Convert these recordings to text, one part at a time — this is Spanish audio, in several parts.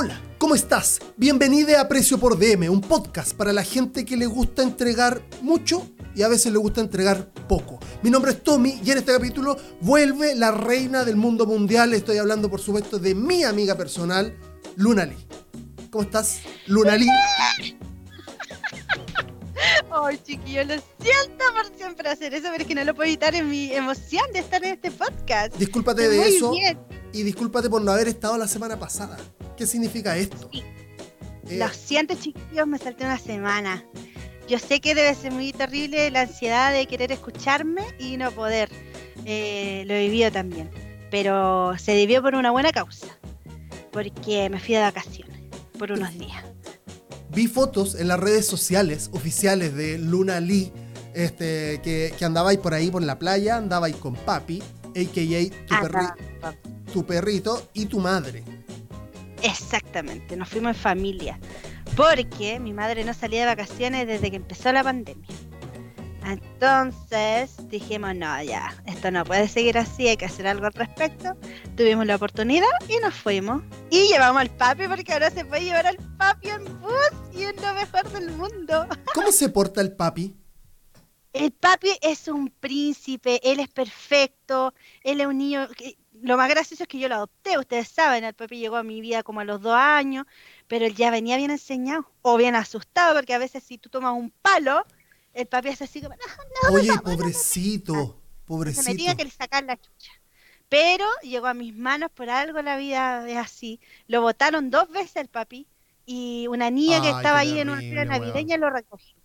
Hola, ¿cómo estás? Bienvenida a Precio por DM, un podcast para la gente que le gusta entregar mucho y a veces le gusta entregar poco. Mi nombre es Tommy y en este capítulo vuelve la reina del mundo mundial. Estoy hablando, por supuesto, de mi amiga personal, Luna Lee. ¿Cómo estás, Luna Lee? Ay, chiquillo, lo siento por siempre hacer eso, pero es que no lo puedo evitar en mi emoción de estar en este podcast. Discúlpate de eso y discúlpate por no haber estado la semana pasada. ¿Qué significa esto? Eh, lo siento, chiquillos, me salté una semana. Yo sé que debe ser muy terrible la ansiedad de querer escucharme y no poder. Eh, lo he vivido también. Pero se debió por una buena causa. Porque me fui de vacaciones por unos días vi fotos en las redes sociales oficiales de Luna Lee, este, que, que andabais por ahí por la playa, andabais con papi, a.k.a. Tu, tu perrito y tu madre. Exactamente, nos fuimos en familia, porque mi madre no salía de vacaciones desde que empezó la pandemia. Entonces dijimos, no, ya, esto no puede seguir así, hay que hacer algo al respecto. Tuvimos la oportunidad y nos fuimos. Y llevamos al papi porque ahora se puede llevar al papi en bus y es lo mejor del mundo. ¿Cómo se porta el papi? El papi es un príncipe, él es perfecto, él es un niño... Lo más gracioso es que yo lo adopté, ustedes saben, el papi llegó a mi vida como a los dos años, pero él ya venía bien enseñado o bien asustado, porque a veces si tú tomas un palo, el papi hace así como, no, no, Oye, pobrecito, pobrecito. Se me tenía que le sacar la chucha. Pero llegó a mis manos por algo la vida es así. Lo votaron dos veces el papi y una niña que estaba ahí en una fiesta navideña lo recogió.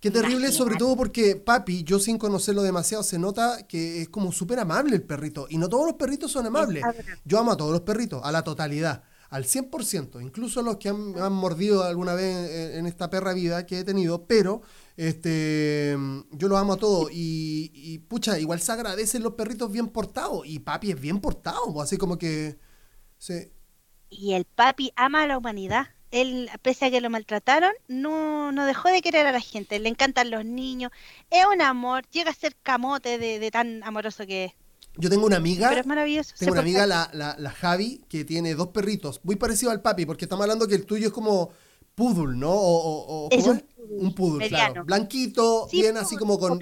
Qué terrible, sobre todo porque papi, yo sin conocerlo demasiado, se nota que es como súper amable el perrito. Y no todos los perritos son amables. Yo amo a todos los perritos, a la totalidad, al 100%, incluso los que han, han mordido alguna vez en, esta perra vida que he tenido, pero este, yo los amo a todos y, pucha, igual se agradecen los perritos bien portados y papi es bien portado, pues, así como que... Y el papi ama a la humanidad. Él, pese a que lo maltrataron, no, no dejó de querer a la gente. Le encantan los niños. Es un amor. Llega a ser camote de, tan amoroso que es. Yo tengo una amiga. Pero es maravilloso. Tengo una amiga, la, la, Javi, que tiene dos perritos, muy parecido al papi, porque estamos hablando que el tuyo es como poodle, ¿no? O, es un poodle, claro. Blanquito, bien así como con,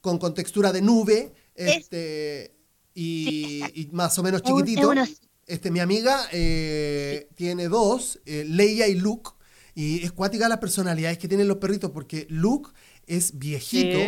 con, con, textura de nube, este, y, más o menos chiquitito. Este, mi amiga eh, tiene dos, eh, Leia y Luke, y es cuática las personalidades que tienen los perritos, porque Luke es viejito,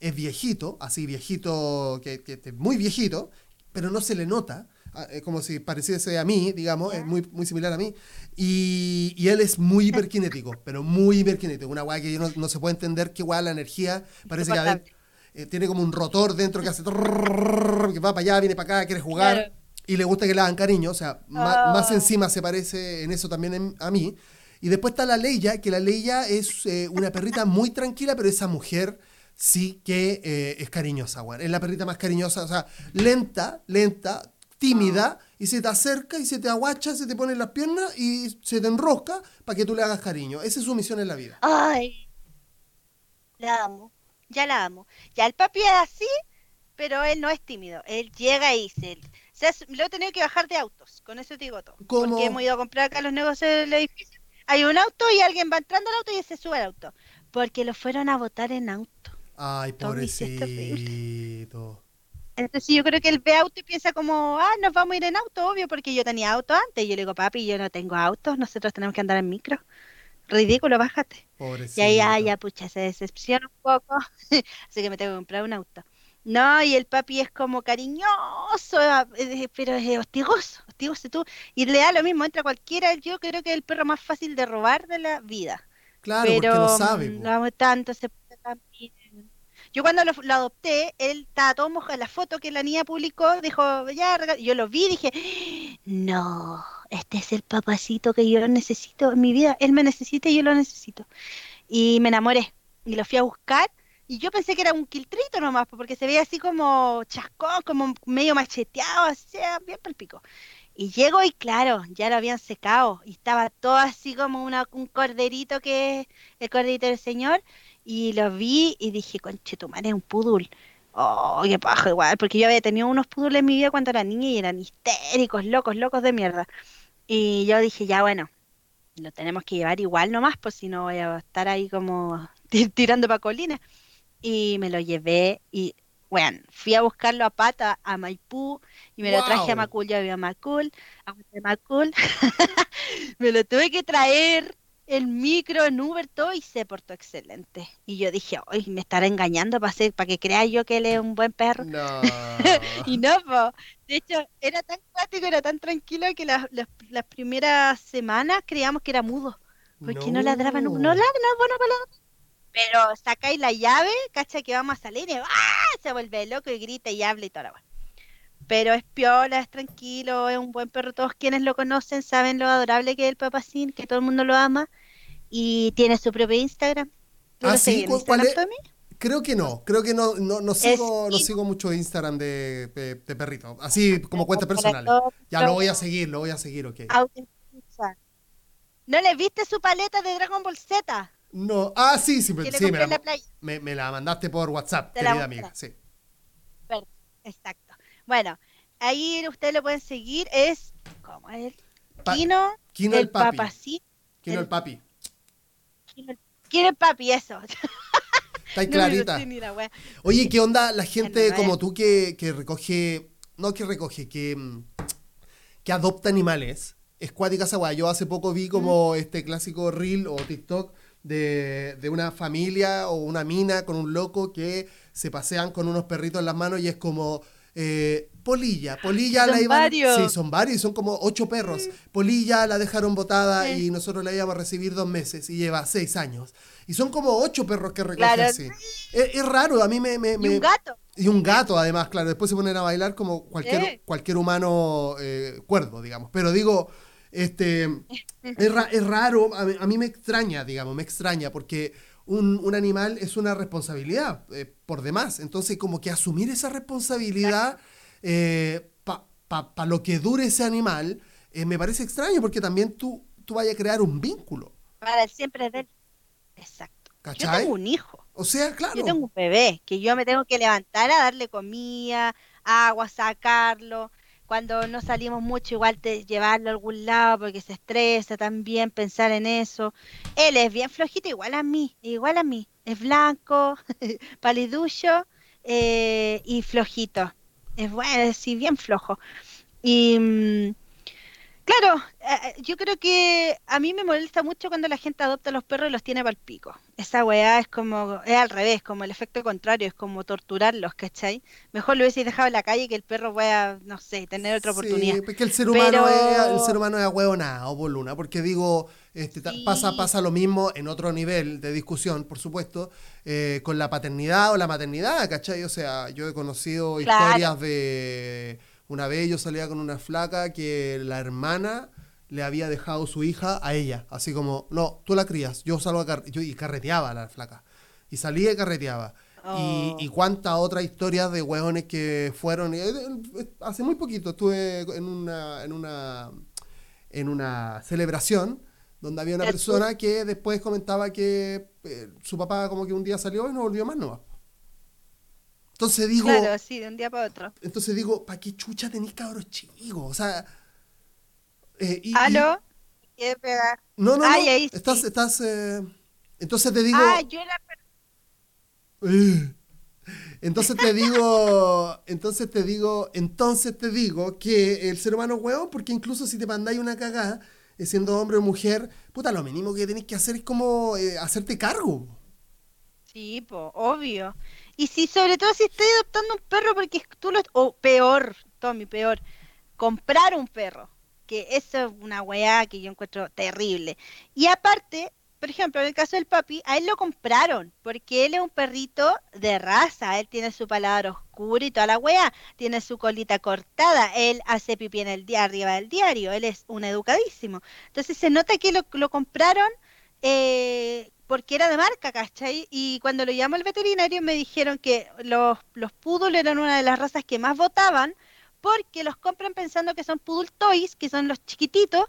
es viejito, así viejito, que, que, muy viejito, pero no se le nota. Ah, es como si pareciese a mí, digamos, es muy, muy similar a mí. Y, y él es muy hiperkinético, pero muy hiperkinético. Una weá que no, no, se puede entender qué weá la energía parece que eh, tiene como un rotor dentro que hace que va para allá, viene para acá, quiere jugar. Y le gusta que le hagan cariño, o sea, más, oh. encima se parece en eso también a mí. Y después está la Leia, que la Leia es eh, una perrita muy tranquila, pero esa mujer sí que eh, es cariñosa, weón. Es la perrita más cariñosa, o sea, lenta, lenta, tímida y se te acerca y se te aguacha, se te pone en las piernas y se te enrosca para que tú le hagas cariño. Esa es su misión en la vida. Ay, la amo, ya la amo. Ya el papi es así, pero él no es tímido. Él llega y se... lo he tenido que bajar de autos, con eso te digo todo. Porque hemos ido a comprar acá los negocios del edificio. Hay un auto y alguien va entrando al auto y se sube al auto. Porque lo fueron a votar en auto. Ay, pobrecito. Entonces yo creo que él ve auto y piensa como, ah, nos vamos a ir en auto, obvio, porque yo tenía auto antes. Y yo le digo, papi, yo no tengo auto, nosotros tenemos que andar en micro. Ridículo, bájate. Pobrecito. Y ahí, ah, ya, pucha, se decepciona un poco. Así que me tengo que comprar un auto. No, y el papi es como cariñoso, eh, pero es hostigoso, hostigoso tú. Y le da lo mismo, entra cualquiera. Yo creo que es el perro más fácil de robar de la vida. Claro, porque lo sabe. Lo amo tanto, se también yo cuando lo, adopté, él estaba todo mojado. La foto que la niña publicó, dijo, ya, yo lo vi dije, no, este es el papacito que yo necesito en mi vida. Él me necesita y yo lo necesito. Y me enamoré. Y lo fui a buscar. Y yo pensé que era un quiltrito nomás, porque se veía así como chascón, como medio macheteado, así, bien palpico. Y llego y claro, ya lo habían secado. Y estaba todo así como una, un corderito que es el corderito del Señor y lo vi y dije, conche, tu madre es un pudul. Oh, qué paja igual, porque yo había tenido unos pudules en mi vida cuando era niña y eran histéricos, locos, locos de mierda. Y yo dije, ya bueno, lo tenemos que llevar igual nomás, pues si no voy a estar ahí como tirando para colinas. Y me lo llevé y, bueno, fui a buscarlo a pata a Maipú y me lo traje a Macul, yo había Macul, a Macul. me lo tuve que traer el micro en Uber, todo y se portó excelente. Y yo dije, hoy me estará engañando para para que crea yo que él es un buen perro. No. y no, de hecho, era tan cuático, era tan tranquilo que las, las, primeras semanas creíamos que era mudo. Porque no, ladraba, no, no ladraba, no, bueno, Pero sacáis la llave, cacha que vamos a salir y ¡ah! se vuelve loco y grita y habla y toda la pero es piola, es tranquilo, es un buen perro. Todos quienes lo conocen saben lo adorable que es el papacín, que todo el mundo lo ama. Y tiene su propio Instagram. ¿Ah, sí? ¿Cuál es? Creo que no, creo que no, no, no sigo, no sigo mucho Instagram de, de, perrito, así como cuenta personal. Ya lo voy a seguir, lo voy a seguir, ok. ¿No le viste su paleta de Dragon Ball Z? No, ah, sí, sí, sí me, la, me, me, la, mandaste por WhatsApp, querida amiga, sí. Exacto. Bueno, ahí ustedes lo pueden seguir, es, ¿cómo es? Kino, Kino el, papi. Kino el, papi. Kino el, papi, eso. Está clarita. Oye, ¿qué onda la gente como tú que, que, recoge, no que recoge, que, que adopta animales? Es cuática esa Yo hace poco vi como este clásico reel o TikTok de, de, una familia o una mina con un loco que se pasean con unos perritos en las manos y es como eh, Polilla, Polilla la iban. Varios. Sí, son varios, son como ocho perros. Polilla la dejaron botada y nosotros la íbamos a recibir dos meses y lleva seis años. Y son como ocho perros que recogen así. Es, raro, a mí me, me, Y un gato. Y un gato, además, claro. Después se ponen a bailar como cualquier, cualquier humano eh, cuerdo, digamos. Pero digo, este es, es raro, a mí me extraña, digamos, me extraña, porque un, animal es una responsabilidad eh, por demás. Entonces, como que asumir esa responsabilidad eh, para lo que dure ese animal, eh, me parece extraño porque también tú, tú vayas a crear un vínculo. Para siempre Exacto. Yo tengo un hijo. O sea, claro. Yo tengo un bebé que yo me tengo que levantar a darle comida, agua, sacarlo cuando no salimos mucho, igual te llevarlo a algún lado porque se estresa también pensar en eso. Él es bien flojito, igual a mí, igual a mí. Es blanco, paliducho eh, y flojito. Es bueno, sí, bien flojo. Y mm, Claro, eh, eh, yo creo que a mí me molesta mucho cuando la gente adopta a los perros y los tiene para el pico. Esa weá es como, es al revés, como el efecto contrario, es como torturarlos, ¿cachai? Mejor lo hubieseis dejado en la calle que el perro pueda, no sé, tener otra oportunidad. Sí, porque el ser humano es, el ser humano es o por luna, porque digo, este, pasa, pasa lo mismo en otro nivel de discusión, por supuesto, eh, con la paternidad o la maternidad, ¿cachai? O sea, yo he conocido historias de una vez yo salía con una flaca que la hermana le había dejado su hija a ella, así como, no, tú la crías, yo salgo a yo, y carreteaba a la flaca. Y salía y carreteaba. Y, y, cuántas otras historias de hueones que fueron. Eh, eh, hace muy poquito estuve en una, en una, en una celebración donde había una persona que después comentaba que eh, su papá como que un día salió y no volvió más, no. Entonces digo. Claro, sí, de un día para otro. Entonces digo, ¿para qué chucha tenéis cabros chicos? O sea. Eh, ¿Aló? ¿Qué pegar? No, no, no. estás, estás. Eh... Entonces te digo. Ah, yo la. Entonces te digo, entonces te digo, entonces te digo que el ser humano huevo, porque incluso si te mandáis una cagada, eh, siendo hombre o mujer, puta, lo mínimo que tenéis que hacer es como eh, hacerte cargo. Sí, pues, obvio. Y si, sobre todo, si estoy adoptando un perro, porque tú lo. O peor, Tommy, peor. Comprar un perro. Que eso es una weá que yo encuentro terrible. Y aparte, por ejemplo, en el caso del papi, a él lo compraron, porque él es un perrito de raza, él tiene su paladar oscuro y toda la weá, tiene su colita cortada, él hace pipí en el día arriba del diario, él es un educadísimo. Entonces se nota que lo, lo compraron eh, porque era de marca, ¿cachai? Y cuando lo llamó el veterinario me dijeron que los, los poodle eran una de las razas que más votaban porque los compran pensando que son poodle toys, que son los chiquititos,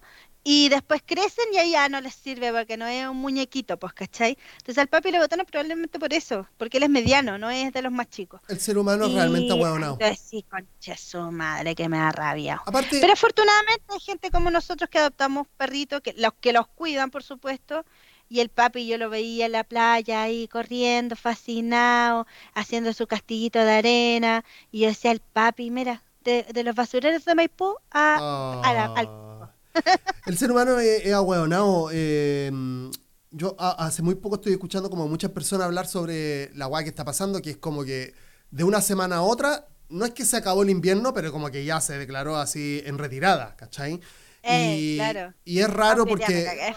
y después crecen y ahí ya no les sirve porque no es un muñequito, pues, ¿cachai? Entonces al papi le votaron probablemente por eso, porque él es mediano, no es de los más chicos. El ser humano es realmente huevonado. Sí, concha su madre, que me da rabia. Pero afortunadamente hay gente como nosotros que adoptamos perritos, que los que los cuidan, por supuesto, y el papi yo lo veía en la playa ahí corriendo, fascinado, haciendo su castillito de arena, y yo decía, el papi, mira, de, los basureros de Maipú a, al el ser humano es, es em, yo hace muy poco estoy escuchando como muchas personas hablar sobre la guay que está pasando, que es como que de una semana a otra, no es que se acabó el invierno, pero como que ya se declaró así en retirada, ¿cachai? Eh, y, claro. y es raro porque...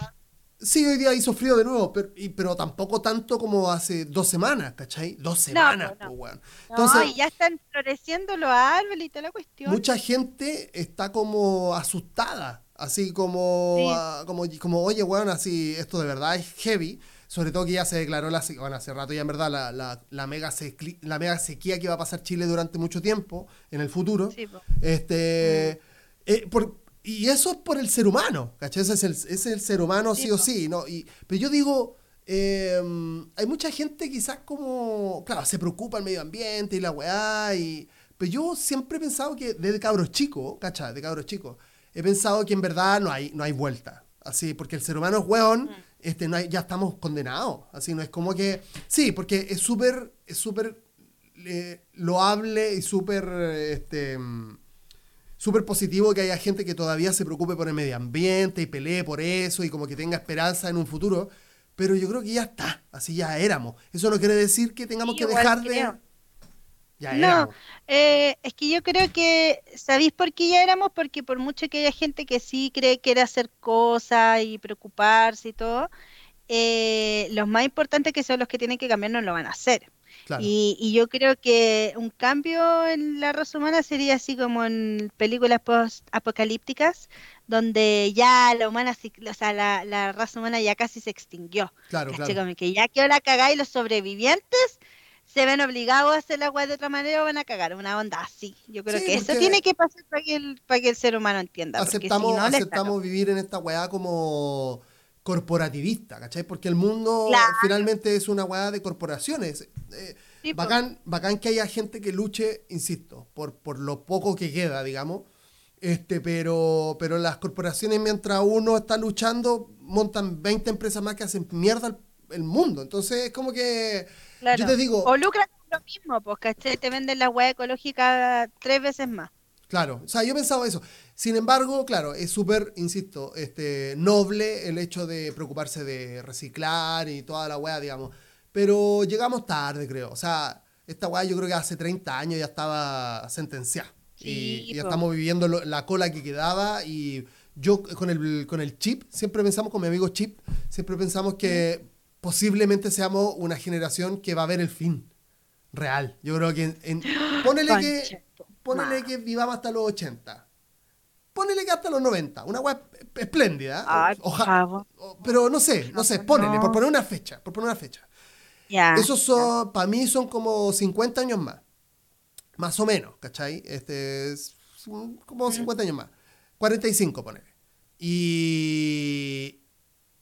Sí, hoy día hizo frío de nuevo, pero, pero tampoco tanto como hace dos semanas, ¿cachai? Dos semanas, no, pues, Entonces, ya están floreciendo los árboles y toda la cuestión. Mucha gente está como asustada Así como, ah, como, como, oye, weón, así, esto de verdad es heavy. Sobre todo que ya se declaró, la, bueno, hace rato ya en verdad, la, la, la mega, la mega sequía que va a pasar Chile durante mucho tiempo, en el futuro. este, mm. eh, por, y eso es por el ser humano, ¿cachai? Ese es el, es el ser humano sí, o sí, ¿no? Y, pero yo digo, em, hay mucha gente quizás como, claro, se preocupa el medio ambiente y la weá, y, pero yo siempre he pensado que desde cabros chicos, ¿cachai? De cabros chicos he pensado que en verdad no hay, no hay vuelta. Así, porque el ser humano es hueón, mm. este, no ya estamos condenados. Así, no es como que. Sí, porque es súper es súper eh, loable y súper este, súper positivo que haya gente que todavía se preocupe por el medio ambiente y pelee por eso y como que tenga esperanza en un futuro. Pero yo creo que ya está, así ya éramos. Eso no quiere decir que tengamos que dejar de no, eh, es que yo creo que, ¿sabéis por qué ya éramos? Porque por mucho que haya gente que sí cree que era hacer cosas y preocuparse y todo, eh, los más importantes que son los que tienen que cambiar no lo van a hacer. Y, yo creo que un cambio en la raza humana sería así como en películas post-apocalípticas, donde ya la humana, o sea, la, raza humana ya casi se extinguió. Claro, claro. que ya quedó la cagada y los sobrevivientes se ven obligados a hacer la weá de otra manera o van a cagar, una onda así. Yo creo que eso tiene que pasar para que el, para que el ser humano entienda. Aceptamos, aceptamos vivir en esta weá como corporativista, ¿cachai? Porque el mundo finalmente es una weá de corporaciones. Eh, bacán, bacán que haya gente que luche, insisto, por, por lo poco que queda, digamos. Este, pero, pero las corporaciones, mientras uno está luchando, montan 20 empresas más que hacen mierda el mundo. Entonces es como que yo te digo. O lucran lo mismo, pues, Te venden la hueá ecológica tres veces más. Claro, o sea, yo pensaba eso. Sin embargo, claro, es súper, insisto, este, noble el hecho de preocuparse de reciclar y toda la hueá, digamos. Pero llegamos tarde, creo. O sea, esta hueá yo creo que hace 30 años ya estaba sentenciada. y, ya estamos viviendo la cola que quedaba y yo con el, con el chip, siempre pensamos con mi amigo Chip, siempre pensamos que posiblemente seamos una generación que va a ver el fin real. Yo creo que en, ponele que ponele que vivamos hasta los 80. Ponele que hasta los 90, una web espléndida. Ojalá. Pero no sé, no sé, ponele, por poner una fecha, por poner una fecha. Esos son, para mí son como 50 años más. Más o menos, ¿cachai? Este es como 50 años más. 45, ponele. Y,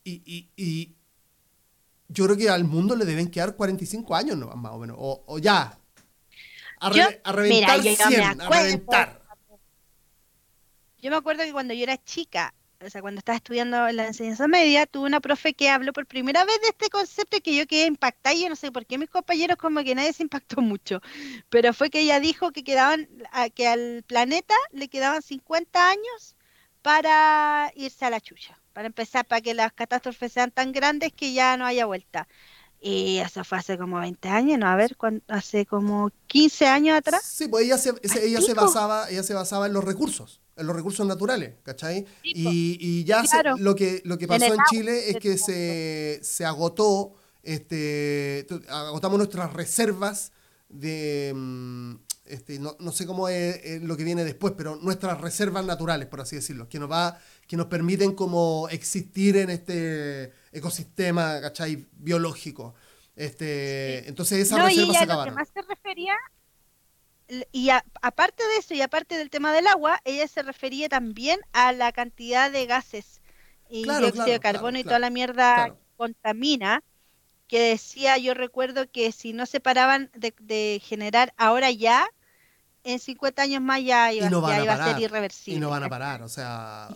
y, y, yo creo que al mundo le deben quedar 45 años ¿no? más o menos, o, ya. A, reventar 100, a reventar. Yo me acuerdo que cuando yo era chica, o sea, cuando estaba estudiando la enseñanza media, tuve una profe que habló por primera vez de este concepto y que yo quedé impactada y yo no sé por qué mis compañeros como que nadie se impactó mucho, pero fue que ella dijo que quedaban, que al planeta le quedaban 50 años para irse a la chucha para empezar, para que las catástrofes sean tan grandes que ya no haya vuelta. Y eso fue hace como 20 años, ¿no? A ver, hace como 15 años atrás. Sí, pues ella se, ella se, basaba, ella se basaba en los recursos, en los recursos naturales, ¿cachai? y, y, ya lo, que, lo que pasó en, Chile es que se, se agotó, este, agotamos nuestras reservas de, mm, este, no, no, sé cómo es, lo que viene después, pero nuestras reservas naturales, por así decirlo, que nos va, que nos permiten como existir en este ecosistema, ¿cachai? biológico. Este, entonces esas reservas y se acabaron. Lo que más se refería y aparte de eso y aparte del tema del agua, ella se refería también a la cantidad de gases y dióxido de carbono y toda la mierda contamina, que decía, yo recuerdo que si no se paraban de, generar ahora ya, en 50 años más ya iba, a, ser irreversible. Y no van a parar, o sea...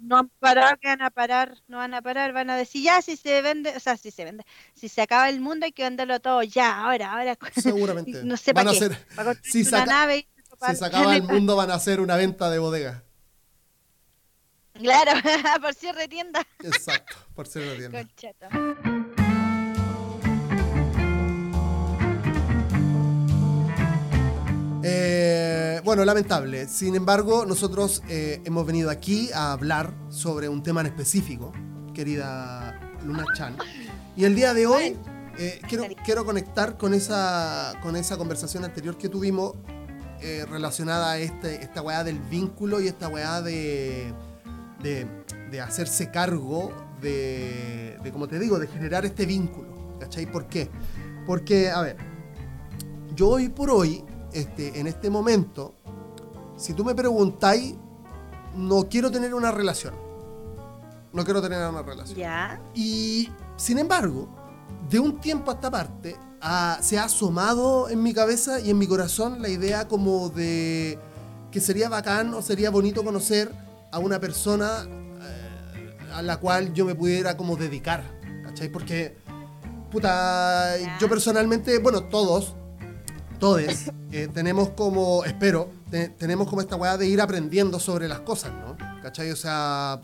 no han parado, que van a parar, no van a parar, van a decir, ya, si se vende, o sea, si se vende, si se acaba el mundo hay que venderlo todo ya, ahora, ahora. Seguramente. no sé van para qué. Hacer, si, se acaba el mundo van a hacer una venta de bodega. Claro, por cierre de tienda. Exacto, por cierre de tienda. Eh, bueno, lamentable. Sin embargo, nosotros eh, hemos venido aquí a hablar sobre un tema en específico, querida Luna Chan. Y el día de hoy eh, quiero, quiero conectar con esa, con esa conversación anterior que tuvimos relacionada a este, esta weá del vínculo y esta weá de de, hacerse cargo de, como te digo, de generar este vínculo. ¿Cachai? ¿Por qué? Porque, a ver, yo hoy por hoy, este, en este momento, si tú me preguntáis, no quiero tener una relación. No quiero tener una relación. Ya. Y, sin embargo, de un tiempo a esta parte, se ha asomado en mi cabeza y en mi corazón la idea como de que sería bacán o sería bonito conocer a una persona eh, a la cual yo me pudiera como dedicar, ¿cachai? Porque, puta, yo personalmente, bueno, todos, todos, eh, tenemos como, espero, tenemos como esta weá de ir aprendiendo sobre las cosas, ¿no? ¿Cachai? O sea,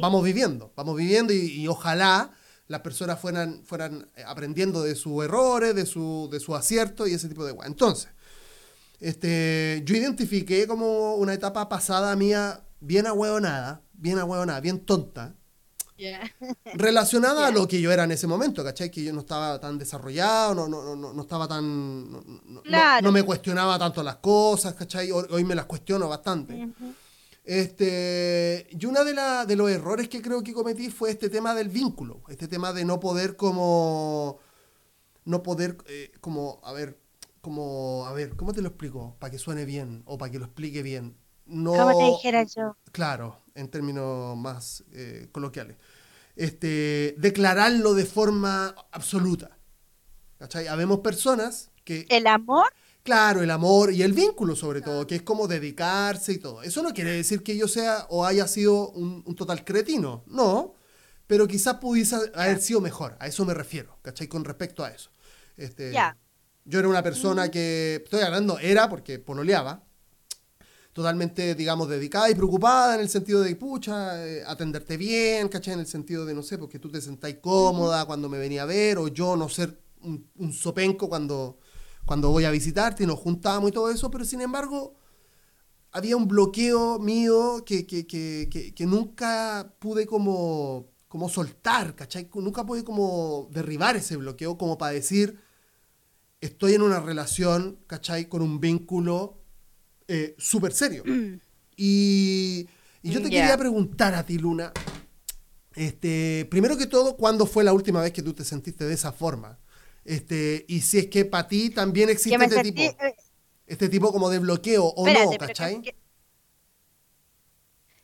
vamos viviendo, vamos viviendo y, ojalá las personas fueran, fueran aprendiendo de sus errores, de su, de su acierto y ese tipo de weá. Entonces, este, yo identifiqué como una etapa pasada mía bien ahueonada, bien ahueonada, bien tonta, relacionada a lo que yo era en ese momento, ¿cachai? Que yo no estaba tan desarrollado, no, no, no, no estaba tan... No, me cuestionaba tanto las cosas, ¿cachai? Hoy, me las cuestiono bastante. Este, y uno de, la, de los errores que creo que cometí fue este tema del vínculo, este tema de no poder como... No poder, eh, como, a ver, como, a ver, ¿cómo te lo explico? Para que suene bien o para que lo explique bien no... Como te dijera yo. Claro, en términos más eh, coloquiales. Este, declararlo de forma absoluta. ¿Cachai? Habemos personas que... ¿El amor? Claro, el amor y el vínculo sobre todo, que es como dedicarse y todo. Eso no quiere decir que yo sea o haya sido un, total cretino, no, pero quizás pudiese haber sido mejor, a eso me refiero, ¿cachai? Con respecto a eso. Este, Yo era una persona mm. que, estoy hablando, era porque pololeaba, totalmente, digamos, dedicada y preocupada en el sentido de, pucha, eh, atenderte bien, ¿cachai? En el sentido de, no sé, porque tú te sentáis cómoda cuando me venía a ver, o yo no ser un, sopenco cuando, cuando voy a visitarte y nos juntamos y todo eso, pero sin embargo, había un bloqueo mío que, que, que, que nunca pude como, como soltar, ¿cachai? Nunca pude como derribar ese bloqueo como para decir, estoy en una relación, ¿cachai? Con un vínculo eh, súper serio. Mm. Y, yo te quería preguntar a ti, Luna, este, primero que todo, ¿cuándo fue la última vez que tú te sentiste de esa forma? Este, y si es que para ti también existe este tipo, eh, este tipo como de bloqueo o no, ¿cachai?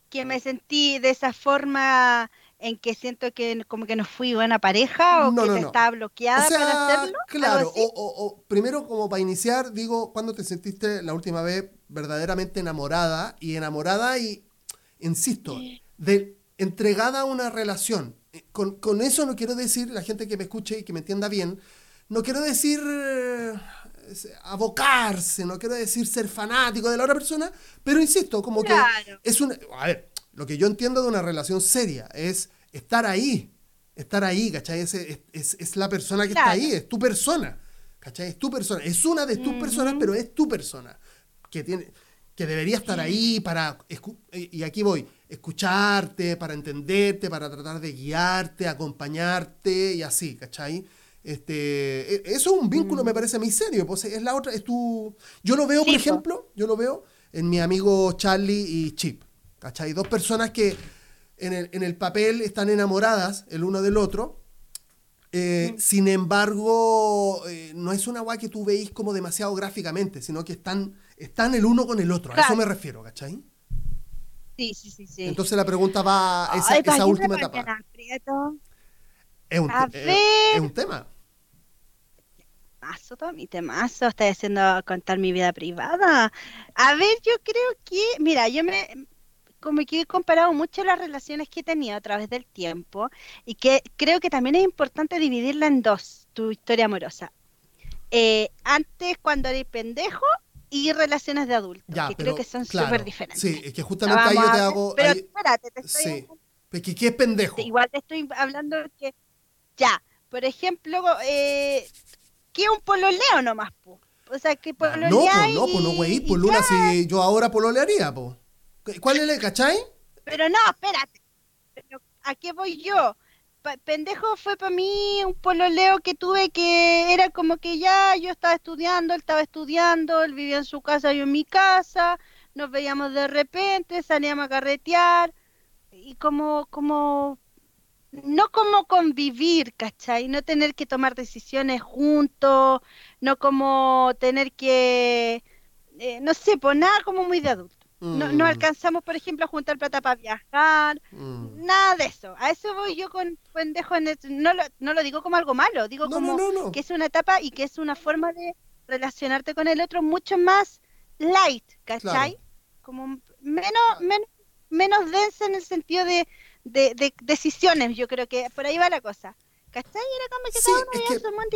que, me sentí de esa forma en que siento que como que no fui buena pareja o que estaba bloqueada para hacerlo. Claro, o, primero como para iniciar, digo, ¿cuándo te sentiste la última vez verdaderamente enamorada? Y enamorada y, insisto, de entregada a una relación. Eh, con, con, eso no quiero decir, la gente que me escuche y que me entienda bien, no quiero decir eh, abocarse, no quiero decir ser fanático de la otra persona, pero insisto, como que es un... A ver, lo que yo entiendo de una relación seria es estar ahí, estar ahí, ¿cachai? Es, es, la persona que está ahí, es tu persona, ¿cachai? Es tu persona, es una de tus personas, pero es tu persona, que, tiene, que debería estar ahí para, y aquí voy, escucharte, para entenderte, para tratar de guiarte, acompañarte y así, ¿cachai? Este, e, eso es un vínculo, me parece a mí serio. Pues es la otra, es tu. Yo lo veo, por ejemplo, yo lo veo en mi amigo Charlie y Chip. ¿Cachai? Dos personas que en el, en el papel están enamoradas el uno del otro. Eh, sin embargo, eh, no es una guay que tú veis como demasiado gráficamente, sino que están, están el uno con el otro. A eso me refiero, ¿cachai? Sí, sí, sí, sí. Entonces la pregunta va a esa, esa última etapa. Es un, es un tema temazo, mi temazo, estoy haciendo contar mi vida privada. A ver, yo creo que, mira, yo me, como que he comparado mucho las relaciones que he tenido a través del tiempo y que creo que también es importante dividirla en dos, tu historia amorosa. Eh, antes, cuando eres pendejo, y relaciones de adultos, que creo que son súper diferentes. Sí, es que justamente ahí yo te hago... Pero espérate, te estoy... Sí. ¿Qué, ¿Qué es pendejo? Igual te estoy hablando que... Ya, por ejemplo, eh, que un pololeo nomás, po. O sea, que pololea No, pues no, pues no, güey, Luna, si yo ahora pololearía, pues. ¿Cuál es el, cachai? Pero no, espérate. ¿A qué voy yo? pendejo fue para mí un pololeo que tuve que era como que ya yo estaba estudiando, él estaba estudiando, él vivía en su casa, yo en mi casa, nos veíamos de repente, salíamos a carretear y como como no como convivir, ¿cachai? No tener que tomar decisiones juntos, no como tener que, eh, no sé, pues nada como muy de adulto. No, no, mm. alcanzamos, por ejemplo, a juntar plata para viajar, mm. nada de eso. A eso voy yo con pendejo. En no, lo, no lo digo como algo malo, digo como que es una etapa y que es una forma de relacionarte con el otro mucho más light, ¿cachai? Como menos, menos, menos densa en el sentido de, de, decisiones, yo creo que por ahí va la cosa. ¿Cachai? Era como que cada uno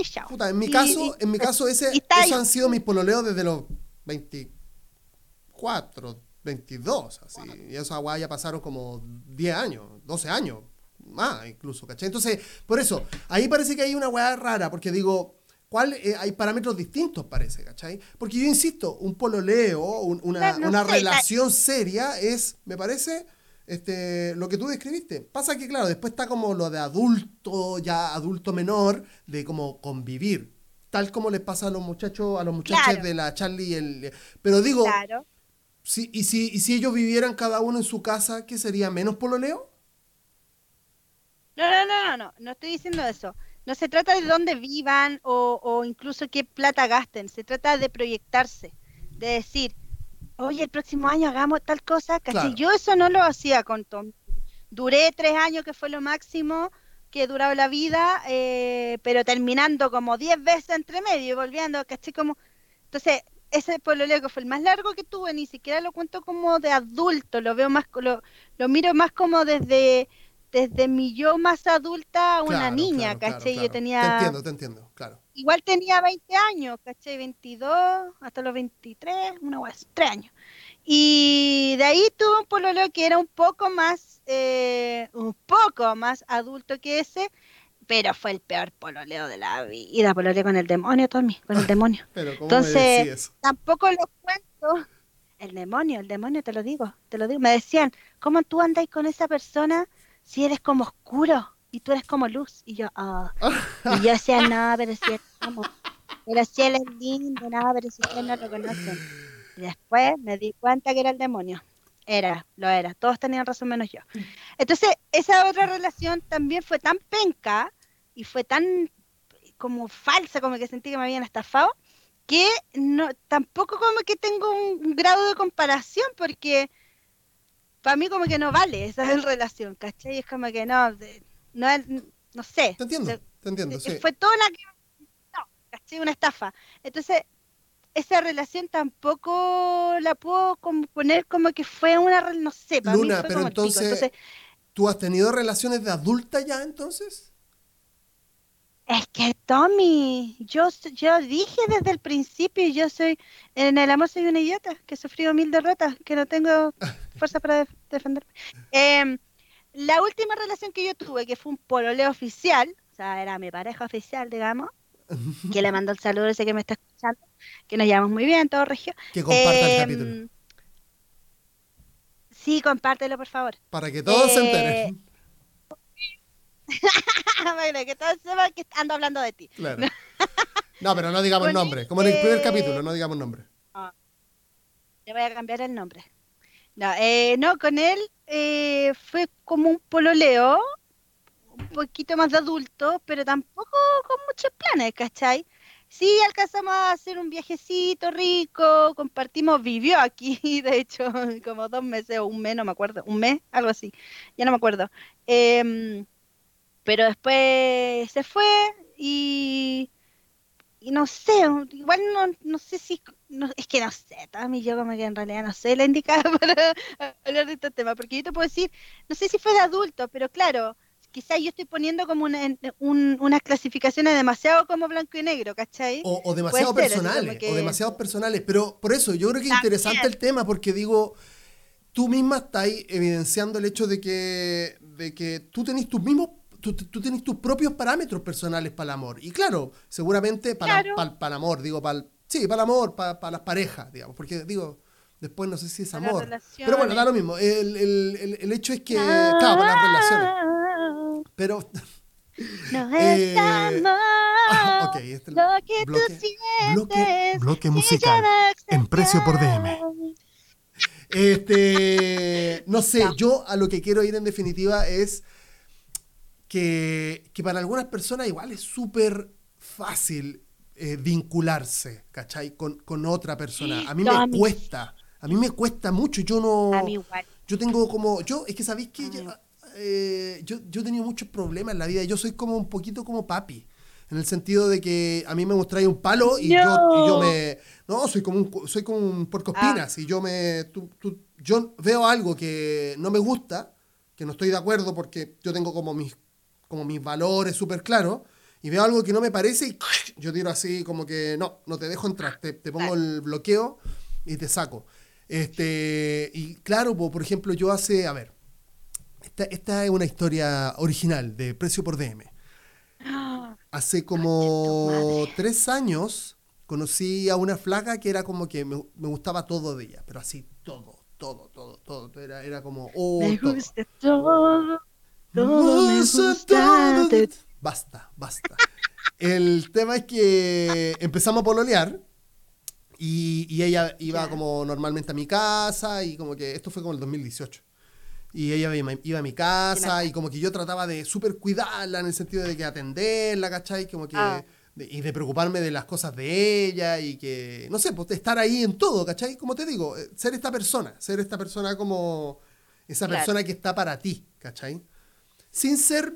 su Puta, en mi caso, en mi caso ese, esos han sido mis pololeos desde los 24, 22, así. Y esos aguas ya pasaron como 10 años, 12 años, más incluso, ¿cachai? Entonces, por eso, ahí parece que hay una weá rara, porque digo, ¿cuál, eh, hay parámetros distintos, parece, ¿cachai? Porque yo insisto, un pololeo, una, una relación seria es, me parece este, lo que tú describiste. Pasa que, claro, después está como lo de adulto, ya adulto menor, de como convivir. Tal como les pasa a los muchachos, a los muchachos de la Charlie y el. Pero digo, si, y, si, y si ellos vivieran cada uno en su casa, ¿qué sería? ¿Menos pololeo? No, no, no, no, no, no estoy diciendo eso. No se trata de dónde vivan o, o incluso qué plata gasten. Se trata de proyectarse, de decir, oye, el próximo año hagamos tal cosa, casi yo eso no lo hacía con Tom. Duré tres años, que fue lo máximo que he durado la vida, eh, pero terminando como diez veces entre medio y volviendo, casi como... Entonces, ese pololeo que fue el más largo que tuve, ni siquiera lo cuento como de adulto, lo veo más, lo, lo miro más como desde desde mi yo más adulta a una niña, ¿cachai? Yo tenía... Te entiendo, te entiendo, claro. Igual tenía 20 años, ¿cachai? 22 hasta los 23, una vez, 3 años. Y de ahí tuve un pololeo que era un poco más, eh, un poco más adulto que ese, pero fue el peor pololeo de la vida, pololeo con el demonio, Tommy, con el demonio. pero ¿cómo Entonces, tampoco lo cuento. El demonio, el demonio, te lo digo, te lo digo. Me decían, ¿cómo tú andáis con esa persona si eres como oscuro y tú eres como luz. Y yo, ah. Y yo decía, no, pero si es como, pero si él es lindo, no, pero si ustedes no lo conocen. Y después me di cuenta que era el demonio. Era, lo era. Todos tenían razón menos yo. Entonces, esa otra relación también fue tan penca y fue tan como falsa, como que sentí que me habían estafado, que no tampoco como que tengo un grado de comparación, porque para mí como que no vale esa relación, ¿cachai? Es como que no, no, no sé. Te entiendo, te entiendo, sí. Fue toda una, no, ¿cachai? Una estafa. Entonces, esa relación tampoco la puedo como poner como que fue una, no sé, para Luna, pero entonces, ¿tú has tenido relaciones de adulta ya entonces? Es que Tommy, yo, yo dije desde el principio, yo soy, en el amor soy una idiota, que he sufrido mil derrotas, que no tengo fuerza para defenderme. Em, la última relación que yo tuve, que fue un pololeo oficial, o sea, era mi pareja oficial, digamos, que le mando el saludo ese que me está escuchando, que nos llevamos muy bien, todo regio. Que comparta el em, capítulo. Sí, compártelo, por favor. Para que todos se enteren. Eh, que todos sepan que ando hablando de ti. Claro. No, pero no digamos nombre. Como en el primer capítulo, no digamos nombre. No. Le voy a cambiar el nombre. No, eh, no con él eh, fue como un pololeo, un poquito más de adulto, pero tampoco con muchos planes, ¿cachai? sí, alcanzamos a hacer un viajecito rico, compartimos, vivió aquí, de hecho, como dos meses o un mes, no me acuerdo, un mes, algo así, ya no me acuerdo. Em, pero después se fue y, y no sé, igual no, no sé si, es que no sé, también yo como que en realidad no sé la indicada para hablar de este tema, porque yo te puedo decir, no sé si fue de adulto, pero claro, quizás yo estoy poniendo como una, unas clasificaciones demasiado como blanco y negro, ¿cachai? O, demasiado personales, o demasiado personales, pero por eso yo creo que es interesante el tema, porque digo, tú misma estás evidenciando el hecho de que, de que tú tenés tus mismos Tú, tú tenés tus propios parámetros personales para el amor. Y claro, seguramente para, para, el amor, digo, para sí, para el amor, para, para las parejas, digamos, porque digo, después no sé si es amor. Pero bueno, da lo mismo. El, el, el, hecho es que, claro, para las relaciones. Pero. No es amor. Ah, ok, este lo que bloque, tú bloque, bloque musical en precio por DM. Este, no sé, yo a lo que quiero ir en definitiva es que, que para algunas personas igual es súper fácil eh, vincularse, ¿cachai? Con, con, otra persona. A mí me cuesta, a mí me cuesta mucho. Yo no. A mí igual. Yo tengo como. Yo, es que sabéis que eh, yo, yo he tenido muchos problemas en la vida. Yo soy como un poquito como papi. En el sentido de que a mí me mostráis un palo y, yo, me. No, soy como un, soy como un porco espinas. Ah. Y yo me. yo veo algo que no me gusta, que no estoy de acuerdo porque yo tengo como mis, como mis valores súper claros. Y veo algo que no me parece y yo tiro así como que no, no te dejo entrar, te, te pongo el bloqueo y te saco. Este, y claro, por ejemplo, yo hace, a ver, esta, es una historia original de Precio por DM. Hace como tres años conocí a una flaca que era como que me, gustaba todo de ella, pero así todo, todo, todo, todo. Era, era como, oh, me gusta todo, todo me gusta. Basta, basta. El tema es que empezamos a pololear y, y ella iba como normalmente a mi casa y como que esto fue como el 2018. Y ella iba a mi casa y como que yo trataba de súper cuidarla en el sentido de que atenderla, ¿cachai? Como que... Ah. y de preocuparme de las cosas de ella y que, no sé, pues estar ahí en todo, ¿cachai? Como te digo, eh, ser esta persona, ser esta persona como esa persona que está para ti, ¿cachai? Sin ser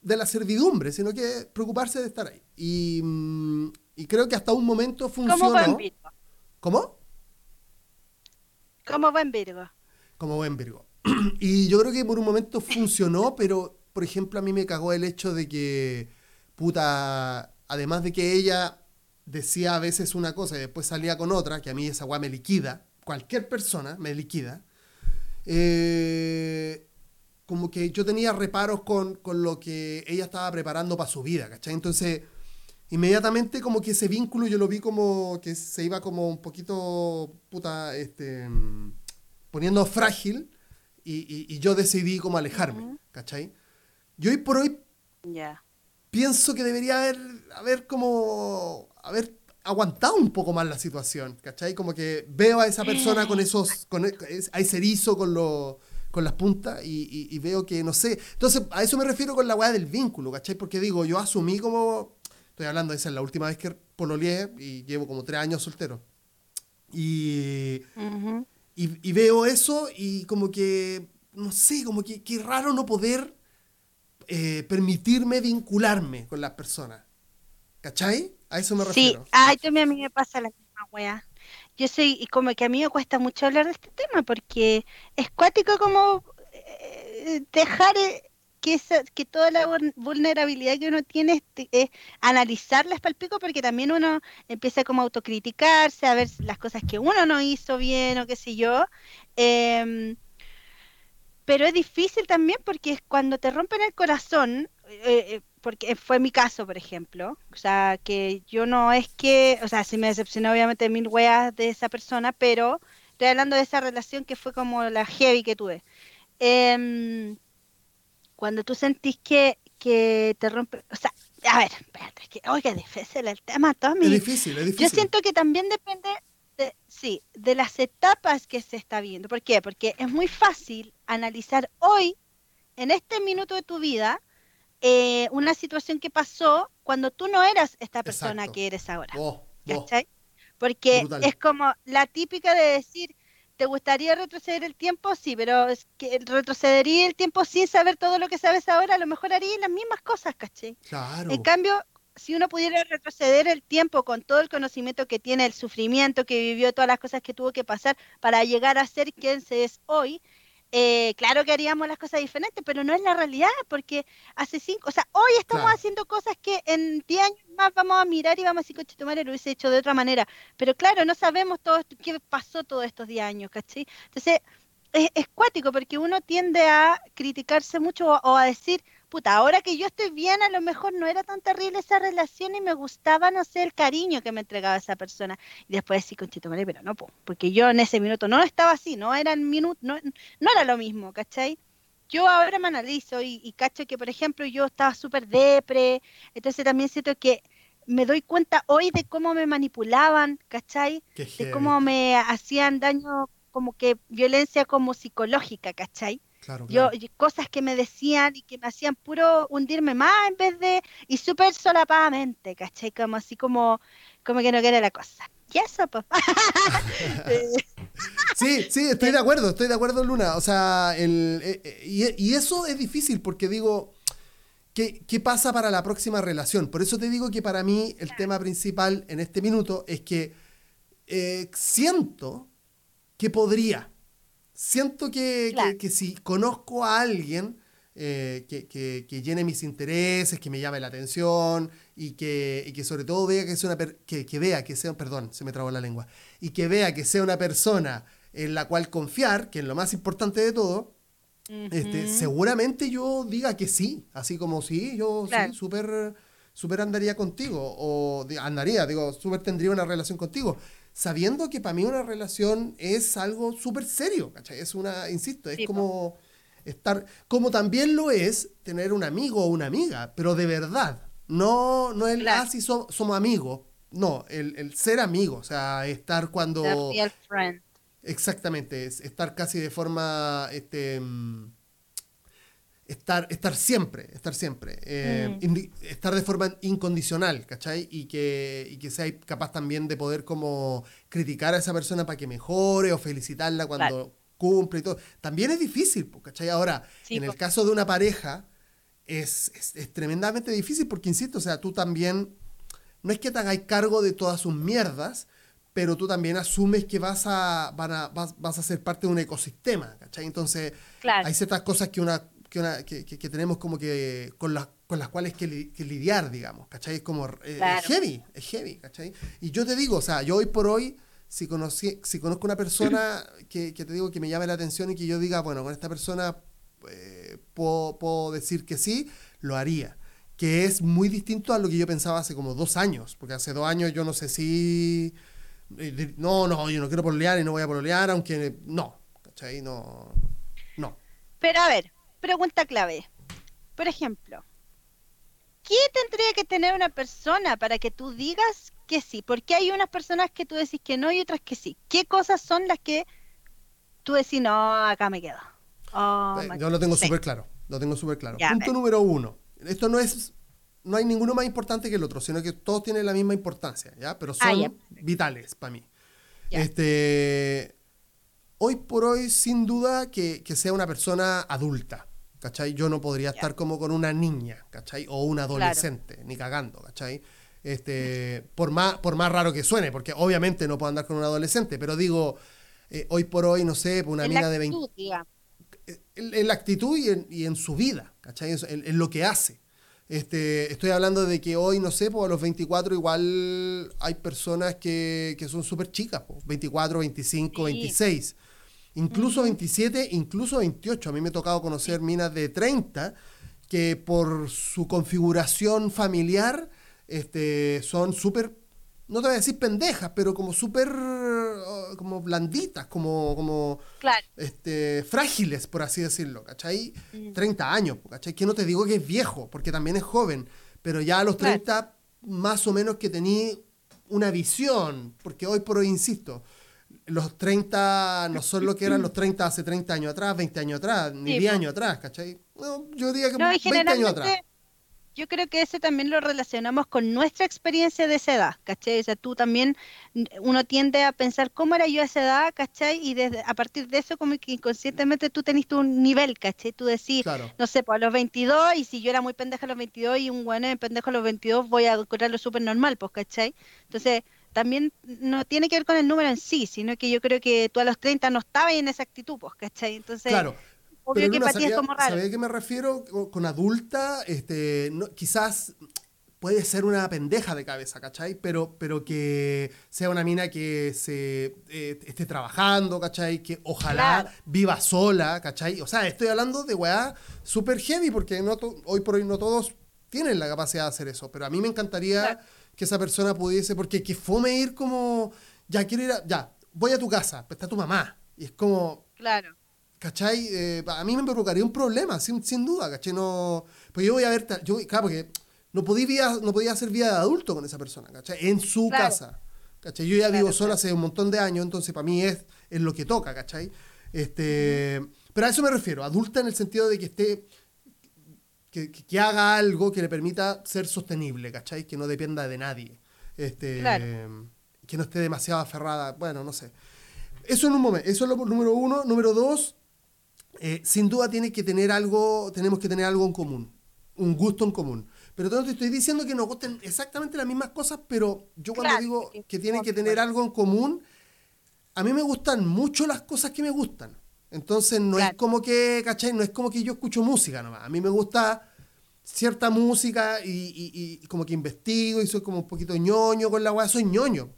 de la servidumbre, sino que preocuparse de estar ahí. Y, mm, y creo que hasta un momento funcionó. Como buen Virgo. ¿Cómo? Como buen Virgo. Como buen Virgo. y yo creo que por un momento funcionó, pero por ejemplo a mí me cagó el hecho de que, puta, además de que ella decía a veces una cosa y después salía con otra, que a mí esa weá me liquida, cualquier persona me liquida, eh, como que yo tenía reparos con, con, lo que ella estaba preparando para su vida, ¿cachai? Entonces, inmediatamente como que ese vínculo yo lo vi como que se iba como un poquito, puta, este, poniendo frágil y, yo decidí como alejarme, ¿cachai? Y hoy por hoy pienso que debería haber, haber como, haber aguantado un poco más la situación, ¿cachai? Como que veo a esa persona con esos, con, e, a ese erizo con los con las puntas y, veo que, no sé, entonces a eso me refiero con la weá del vínculo, ¿cachai? Porque digo, yo asumí como, estoy hablando esa es la última vez que pololeé y llevo como tres años soltero. Y, y, veo eso y como que, no sé, como que, qué raro no poder eh, permitirme vincularme con las personas. ¿Cachai? A eso me refiero. Sí, ay, también a mí me pasa la misma wea. Yo soy, y como que a mí me cuesta mucho hablar de este tema porque es cuático como eh, dejar eh, que, que toda la vulnerabilidad que uno tiene es, es analizarla para el pico porque también uno empieza como a autocriticarse, a ver las cosas que uno no hizo bien o qué sé yo. Em, pero es difícil también porque cuando te rompen el corazón, eh, eh, porque fue mi caso, por ejemplo, o sea, que yo no es que, o sea, sí me decepcionó obviamente mil weas de esa persona, pero estoy hablando de esa relación que fue como la heavy que tuve. Eh, cuando tú sentís que, que te rompe, o sea, a ver, espérate, es que, oiga, difícil el tema, Tommy. Es difícil, es difícil. Yo siento que también depende, de, sí, de las etapas que se está viendo. ¿Por qué? Porque es muy fácil analizar hoy, en este minuto de tu vida, eh, una situación que pasó cuando tú no eras esta persona que eres ahora. Porque es como la típica de decir, ¿te gustaría retroceder el tiempo? Sí, pero es que retrocedería el tiempo sin saber todo lo que sabes ahora, a lo mejor haría las mismas cosas, ¿cachai? Claro. En cambio, si uno pudiera retroceder el tiempo con todo el conocimiento que tiene, el sufrimiento que vivió, todas las cosas que tuvo que pasar para llegar a ser quien se es hoy, eh, claro que haríamos las cosas diferentes, pero no es la realidad, porque hace cinco, o sea, hoy estamos haciendo cosas que en diez años más vamos a mirar y vamos a decir, coche, tu madre lo hubiese hecho de otra manera. Pero claro, no sabemos todo esto, qué pasó todos estos diez años, ¿cachai? Entonces, es, es cuático, porque uno tiende a criticarse mucho o a decir, puta, ahora que yo estoy bien, a lo mejor no era tan terrible esa relación y me gustaba, no sé, el cariño que me entregaba esa persona. Y después sí, conchito, pero no, porque yo en ese minuto no estaba así, no era minuto, no, no era lo mismo, ¿cachai? Yo ahora me analizo y, y cacho que, por ejemplo, yo estaba súper depre, entonces también siento que me doy cuenta hoy de cómo me manipulaban, ¿cachai? De cómo me hacían daño, como que violencia como psicológica, ¿cachai? Yo, cosas que me decían y que me hacían puro hundirme más en vez de, y súper solapadamente, ¿cachai? Como así como, como que no quiere la cosa. Y eso, pues. sí, sí, estoy de acuerdo, estoy de acuerdo, Luna. O sea, el, eh, eh, y, eso es difícil porque digo, ¿qué, ¿qué, pasa para la próxima relación? Por eso te digo que para mí el tema principal en este minuto es que eh, siento que podría siento que, si conozco a alguien eh, que, llene mis intereses, que me llame la atención y que, que sobre todo vea que sea una que, vea que sea, perdón, se me trabó la lengua, y que vea que sea una persona en la cual confiar, que es lo más importante de todo, este, seguramente yo diga que sí, así como sí, yo sí, súper super andaría contigo, o andaría, digo, súper tendría una relación contigo sabiendo que para mí una relación es algo súper serio, ¿cachai? Es una, insisto, es como estar, como también lo es tener un amigo o una amiga, pero de verdad, no, no el claro. así ah, somos amigos, no, el, ser amigo, o sea, estar cuando... Real friend. Exactamente, es estar casi de forma, este, mm, estar, estar siempre, estar siempre, eh, mm. estar de forma incondicional, ¿cachai? Y que, y que sea capaz también de poder como criticar a esa persona para que mejore o felicitarla cuando cumple y todo. También es difícil, ¿cachai? Ahora, en el caso de una pareja, es, es, tremendamente difícil porque, insisto, o sea, tú también, no es que te hagáis cargo de todas sus mierdas, pero tú también asumes que vas a, van a, vas, vas a ser parte de un ecosistema, ¿cachai? Entonces, hay ciertas cosas que una que, que, tenemos como que con las, con las cuales que, lidiar, digamos, ¿cachai? Es como eh, heavy, es heavy, ¿cachai? Y yo te digo, o sea, yo hoy por hoy, si, conocí, si conozco una persona que, te digo que me llame la atención y que yo diga, bueno, con esta persona eh, puedo, puedo decir que sí, lo haría que es muy distinto a lo que yo pensaba hace como dos años, porque hace dos años yo no sé si... Eh, no, no, yo no quiero pololear y no voy a pololear, aunque no, ¿cachai? No, no. Pero a ver, pregunta clave. Por ejemplo, ¿qué tendría que tener una persona para que tú digas que sí? Porque hay unas personas que tú decís que no y otras que sí. ¿Qué cosas son las que tú decís, no, acá me quedo? Oh, eh, yo lo tengo súper claro, lo tengo súper claro. Punto número uno. Esto no es, no hay ninguno más importante que el otro, sino que todos tienen la misma importancia, ¿ya? Pero ah, son vitales para mí. Este, hoy por hoy, sin duda, que, que sea una persona adulta. ¿Cachai? Yo no podría estar como con una niña, ¿cachai? O un adolescente, ni cagando, ¿cachai? Este, por, más, por más raro que suene, porque obviamente no puedo andar con un adolescente, pero digo, eh, hoy por hoy, no sé, una amiga de 20... En, la actitud y en, y en su vida, ¿cachai? En, lo que hace. Este, estoy hablando de que hoy, no sé, pues a los 24 igual hay personas que, que son súper chicas, 24, 25, 26 incluso 27, incluso 28. A mí me ha tocado conocer minas de 30 que por su configuración familiar este, son súper, no te voy a decir pendejas, pero como súper, uh, como blanditas, como, como este, frágiles, por así decirlo, ¿cachai? 30 años, ¿cachai? Que no te digo que es viejo, porque también es joven, pero ya a los 30 más o menos que tenía una visión, porque hoy por hoy, insisto, los 30 no son lo que eran los 30 hace 30 años atrás, 20 años atrás, ni 10 años atrás, ¿cachai? yo diría que 20 años atrás. yo creo que ese también lo relacionamos con nuestra experiencia de esa edad, ¿cachai? O sea, tú también, uno tiende a pensar cómo era yo a esa edad, ¿cachai? Y desde, a partir de eso, como que inconscientemente tú tenés tu nivel, ¿cachai? Tú decís, no sé, pues a los 22, y si yo era muy pendeja a los 22 y un bueno pendejo a los 22, voy a encontrarlo súper normal, pues, ¿cachai? Entonces, también no tiene que ver con el número en sí, sino que yo creo que tú a los 30 no estabas en esa actitud, pues, ¿cachai? Entonces, claro. Obvio que para ti es como raro. ¿Sabés a qué me refiero? Con adulta, este, quizás puede ser una pendeja de cabeza, ¿cachai? Pero, pero que sea una mina que se eh, esté trabajando, ¿cachai? Que ojalá viva sola, ¿cachai? O sea, estoy hablando de weá super heavy, porque no hoy por hoy no todos tienen la capacidad de hacer eso. Pero a mí me encantaría que esa persona pudiese, porque que fome ir como, ya quiero ir a, ya, voy a tu casa, pues está tu mamá. Y es como... Claro ¿Cachai? Eh, a mí me provocaría un problema, sin, sin duda, ¿cachai? No, pues yo voy a ver, yo, claro, porque no podía, no podía hacer vida de adulto con esa persona, ¿cachai? En su casa, ¿cachai? Yo ya vivo sola hace un montón de años, entonces para mí es, es lo que toca, ¿cachai? Este, Pero a eso me refiero, adulta en el sentido de que esté, que, que, haga algo que le permita ser sostenible, ¿cachai? Que no dependa de nadie, este, que no esté demasiado aferrada, bueno, no sé. Eso en un momento, eso es lo número uno. Número dos, eh, sin duda tiene que tener algo, tenemos que tener algo en común, un gusto en común. Pero no te estoy diciendo que nos gusten exactamente las mismas cosas, pero yo cuando digo que tienen que tener algo en común, a mí me gustan mucho las cosas que me gustan. Entonces no es como que, ¿cachai? No es como que yo escucho música nomás. A mí me gusta cierta música y, como que investigo y soy como un poquito ñoño con la weá. Soy ñoño.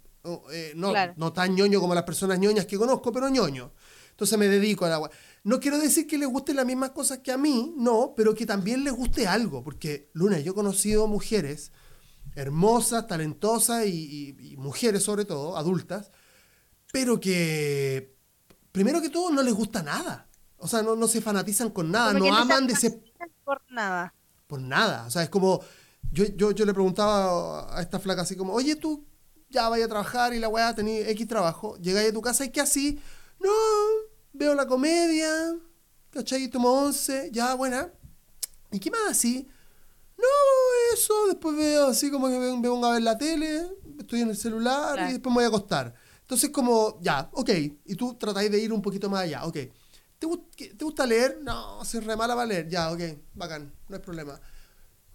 Eh, no, no tan ñoño como las personas ñoñas que conozco, pero ñoño. Entonces me dedico a la weá. No quiero decir que les gusten las mismas cosas que a mí, no, pero que también les guste algo, porque Luna, yo he conocido mujeres hermosas, talentosas y, mujeres sobre todo, adultas, pero que primero que todo no les gusta nada. O sea, no, se fanatizan con nada, no aman de ese... Por nada. Por nada. O sea, es como... Yo, yo, yo le preguntaba a esta flaca así como, oye, tú ya vaya a trabajar y la weá tenía X trabajo, llegáis a tu casa y que así, no, veo la comedia, ¿cachai? Tomo once, ya, buena. ¿Y qué más así? No, eso, después veo así como que me pongo a ver la tele, estoy en el celular y después me voy a acostar. Entonces como, ya, ok, y tú tratáis de ir un poquito más allá, ok. ¿Te, ¿Te, gusta leer? No, se re mala para leer, ya, ok, bacán, no hay problema.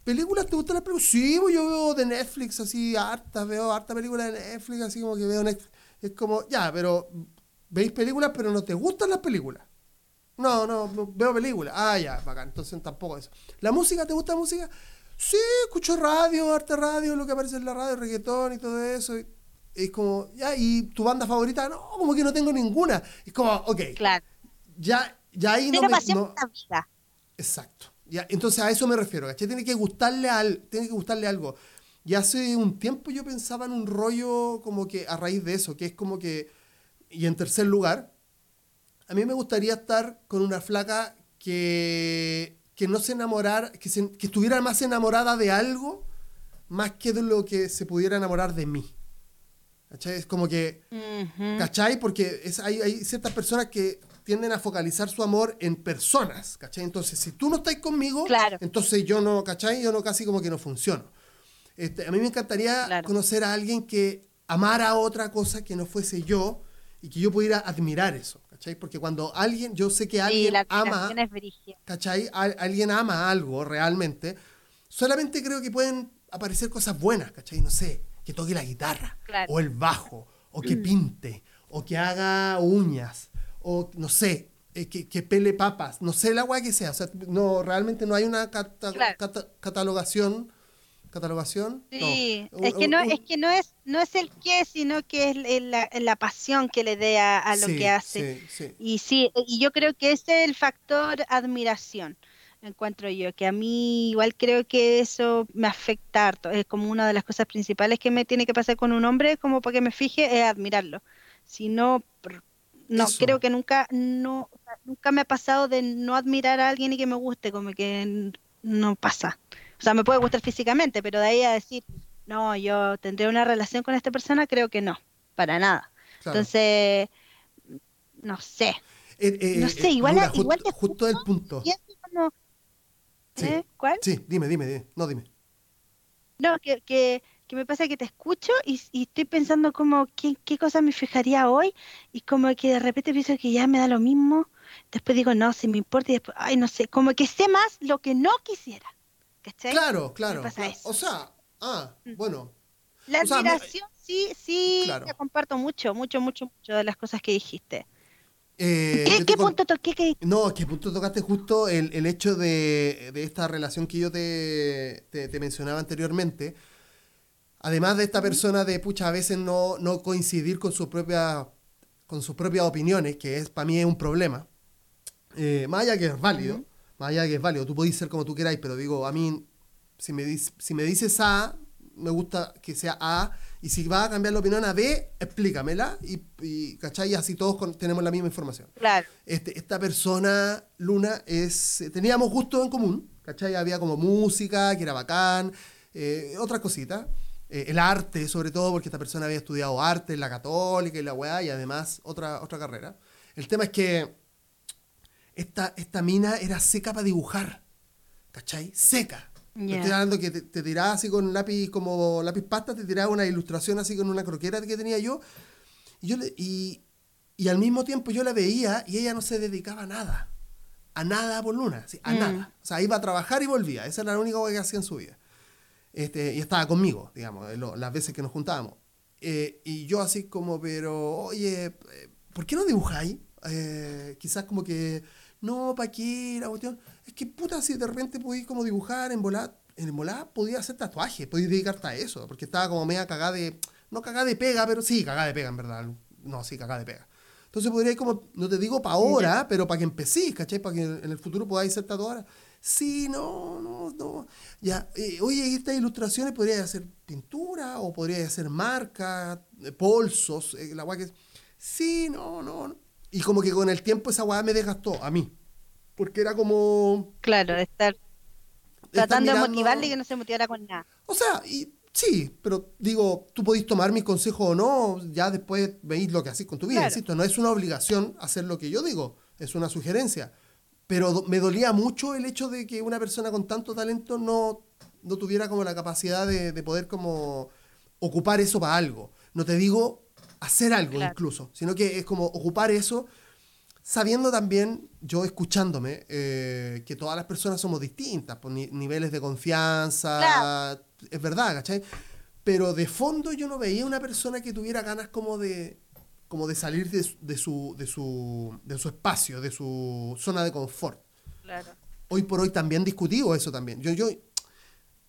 ¿Películas? ¿Te gustan las películas? Sí, pues yo veo de Netflix así, harta, veo harta película de Netflix, así como que veo Netflix. Es como, ya, pero veis películas, pero no te gustan las películas. No, no, veo películas. Ah, ya, bacán. Entonces tampoco eso. ¿La música? ¿Te gusta la música? Sí, escucho radio, arte radio, lo que aparece en la radio, reggaetón y todo eso. Es como, ya, ¿y tu banda favorita? No, como que no tengo ninguna. Es como, ok. Claro. Ya, ya ahí no me... No... Exacto. Ya, entonces a eso me refiero, ¿cachai? Tiene que gustarle al, tiene que gustarle algo. Y hace un tiempo yo pensaba en un rollo como que a raíz de eso, que es como que y en tercer lugar, a mí me gustaría estar con una flaca que, que no se enamorara, que, que estuviera más enamorada de algo más que de lo que se pudiera enamorar de mí. ¿Cachai? Es como que, ¿cachai? Porque es, hay, hay, ciertas personas que tienden a focalizar su amor en personas, ¿cachai? Entonces, si tú no estás conmigo, entonces yo no, ¿cachai? Yo no casi como que no funciono. Este, a mí me encantaría conocer a alguien que amara otra cosa que no fuese yo, y que yo pudiera admirar eso, ¿cachai? Porque cuando alguien, yo sé que alguien ama, ¿cachai? alguien ama algo realmente, solamente creo que pueden aparecer cosas buenas, ¿cachai? No sé, que toque la guitarra, o el bajo, o que mm. pinte, o que haga uñas, o no sé, eh, que, que, pele papas, no sé la agua que sea, o sea, no, realmente no hay una catalogación catalogación. Sí, es que no, es que no es, no es el qué, sino que es la, la pasión que le dé a, lo que hace. Y sí, y yo creo que ese es el factor admiración, encuentro yo, que a mí igual creo que eso me afecta harto. Es como una de las cosas principales que me tiene que pasar con un hombre, como para que me fije, es admirarlo. Si no, no, creo que nunca, no, nunca me ha pasado de no admirar a alguien y que me guste, como que no pasa. O sea, me puede gustar físicamente, pero de ahí a decir, no, yo tendré una relación con esta persona, creo que no, para nada. Entonces, no sé. Eh, eh, no sé, igual, igual justo, justo el punto. Sí. ¿Cuál? Sí, dime, dime, dime, no dime. No, que, que, que me pasa que te escucho y, estoy pensando como ¿qué, qué cosa me fijaría hoy y como que de repente pienso que ya me da lo mismo, después digo no, si me importa y después, ay, no sé, como que sé más lo que no quisiera. ¿Cachai? Claro, claro. O sea, ah, mm. bueno. La admiración sí, sí, te comparto mucho, mucho, mucho, mucho de las cosas que dijiste. Eh, ¿Qué, punto toqué? No, ¿qué punto tocaste justo el, el hecho de, de, esta relación que yo te, te, mencionaba anteriormente? Además de esta persona de, pucha, a veces no, no coincidir con, su propia, con sus propias opiniones, que es para mí es un problema. Eh, más allá que es válido, más allá que es válido, tú podés ser como tú queráis, pero digo, a mí, si me, si me dices A, me gusta que sea A, y si vas a cambiar la opinión a B, explícamela y, y ¿cachai? Así todos tenemos la misma información. Claro. Este, esta persona, Luna, es teníamos gustos en común, ¿cachai? Había como música, que era bacán, eh, otras cositas. Eh, el arte, sobre todo, porque esta persona había estudiado arte en la católica y la weá, y además otra, otra carrera. El tema es que esta, esta mina era seca para dibujar, ¿cachai? Seca estoy hablando que te, tiraba así con lápiz, como lápiz pasta, te tiraba una ilustración así con una croquera que tenía yo. Y, yo y, y al mismo tiempo yo la veía y ella no se dedicaba a nada. A nada por luna, a mm. nada. O sea, iba a trabajar y volvía. Esa era la única cosa que hacía en su vida. Este, y estaba conmigo, digamos, las veces que nos juntábamos. Eh, y yo así como, pero, oye, eh, ¿por qué no dibujáis? Eh, quizás como que no, ¿para qué? La cuestión. Es que puta, si de repente podía como dibujar en volar, en volar podía hacer tatuaje, podía dedicarte a eso, porque estaba como media cagada de. No cagada de pega, pero sí, cagada de pega, en verdad. No, sí, cagada de pega. Entonces podría ir como, no te digo para ahora, pero para que empecéis, ¿cachai? Para que en el futuro podáis ser tatuadora. Sí, no, no, no. Ya, eh, oye, estas ilustraciones podría hacer pintura o podría hacer marca, eh, bolsos, eh, la guay que. Sí, no, no, no. Y como que con el tiempo esa weá me desgastó, a mí. Porque era como. Claro, estar tratando de motivarle y que no se motivara con nada. O sea, y sí, pero digo, tú podéis tomar mis consejos o no, ya después veis lo que hacéis con tu vida. Insisto, no es una obligación hacer lo que yo digo, es una sugerencia. Pero me dolía mucho el hecho de que una persona con tanto talento no, no tuviera como la capacidad de, de poder como ocupar eso para algo. No te digo hacer algo incluso, sino que es como ocupar eso sabiendo también, yo escuchándome, eh, que todas las personas somos distintas, por niveles de confianza, es verdad, ¿cachai? Pero de fondo yo no veía una persona que tuviera ganas como de, como de salir de, de, su, de, su, de su espacio, de su zona de confort. Hoy por hoy también discutido eso también. Yo, yo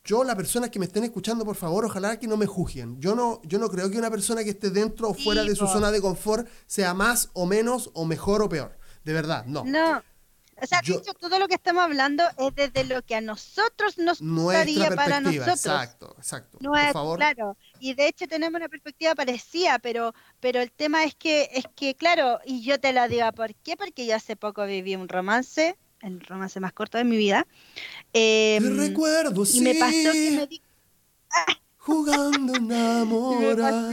yo, las personas que me estén escuchando, por favor, ojalá que no me juzguen. Yo no, yo no creo que una persona que esté dentro o fuera de su zona de confort sea más o menos o mejor o peor. De verdad, no. No. O sea, todo lo que estamos hablando es desde lo que a nosotros nos gustaría para nosotros. Exacto, exacto. No por favor. Claro. Y de hecho tenemos una perspectiva parecida, pero, pero el tema es que, es que, claro, y yo te lo digo, ¿por qué? Porque yo hace poco viví un romance el romance más corto de mi vida. Eh, recuerdo, y me pasó que me di... Jugando enamorada.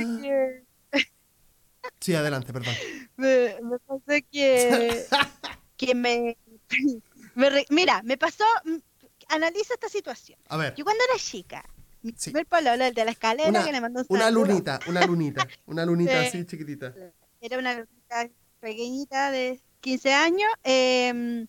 Sí, adelante, perdón. Me, pasó que, que me, Mira, me pasó... Analiza esta situación. A ver. Yo cuando era chica, mi sí. primer el de la escalera una, que le mandó un Una lunita, una lunita, una lunita así chiquitita. Era una lunita pequeñita de 15 años. Eh,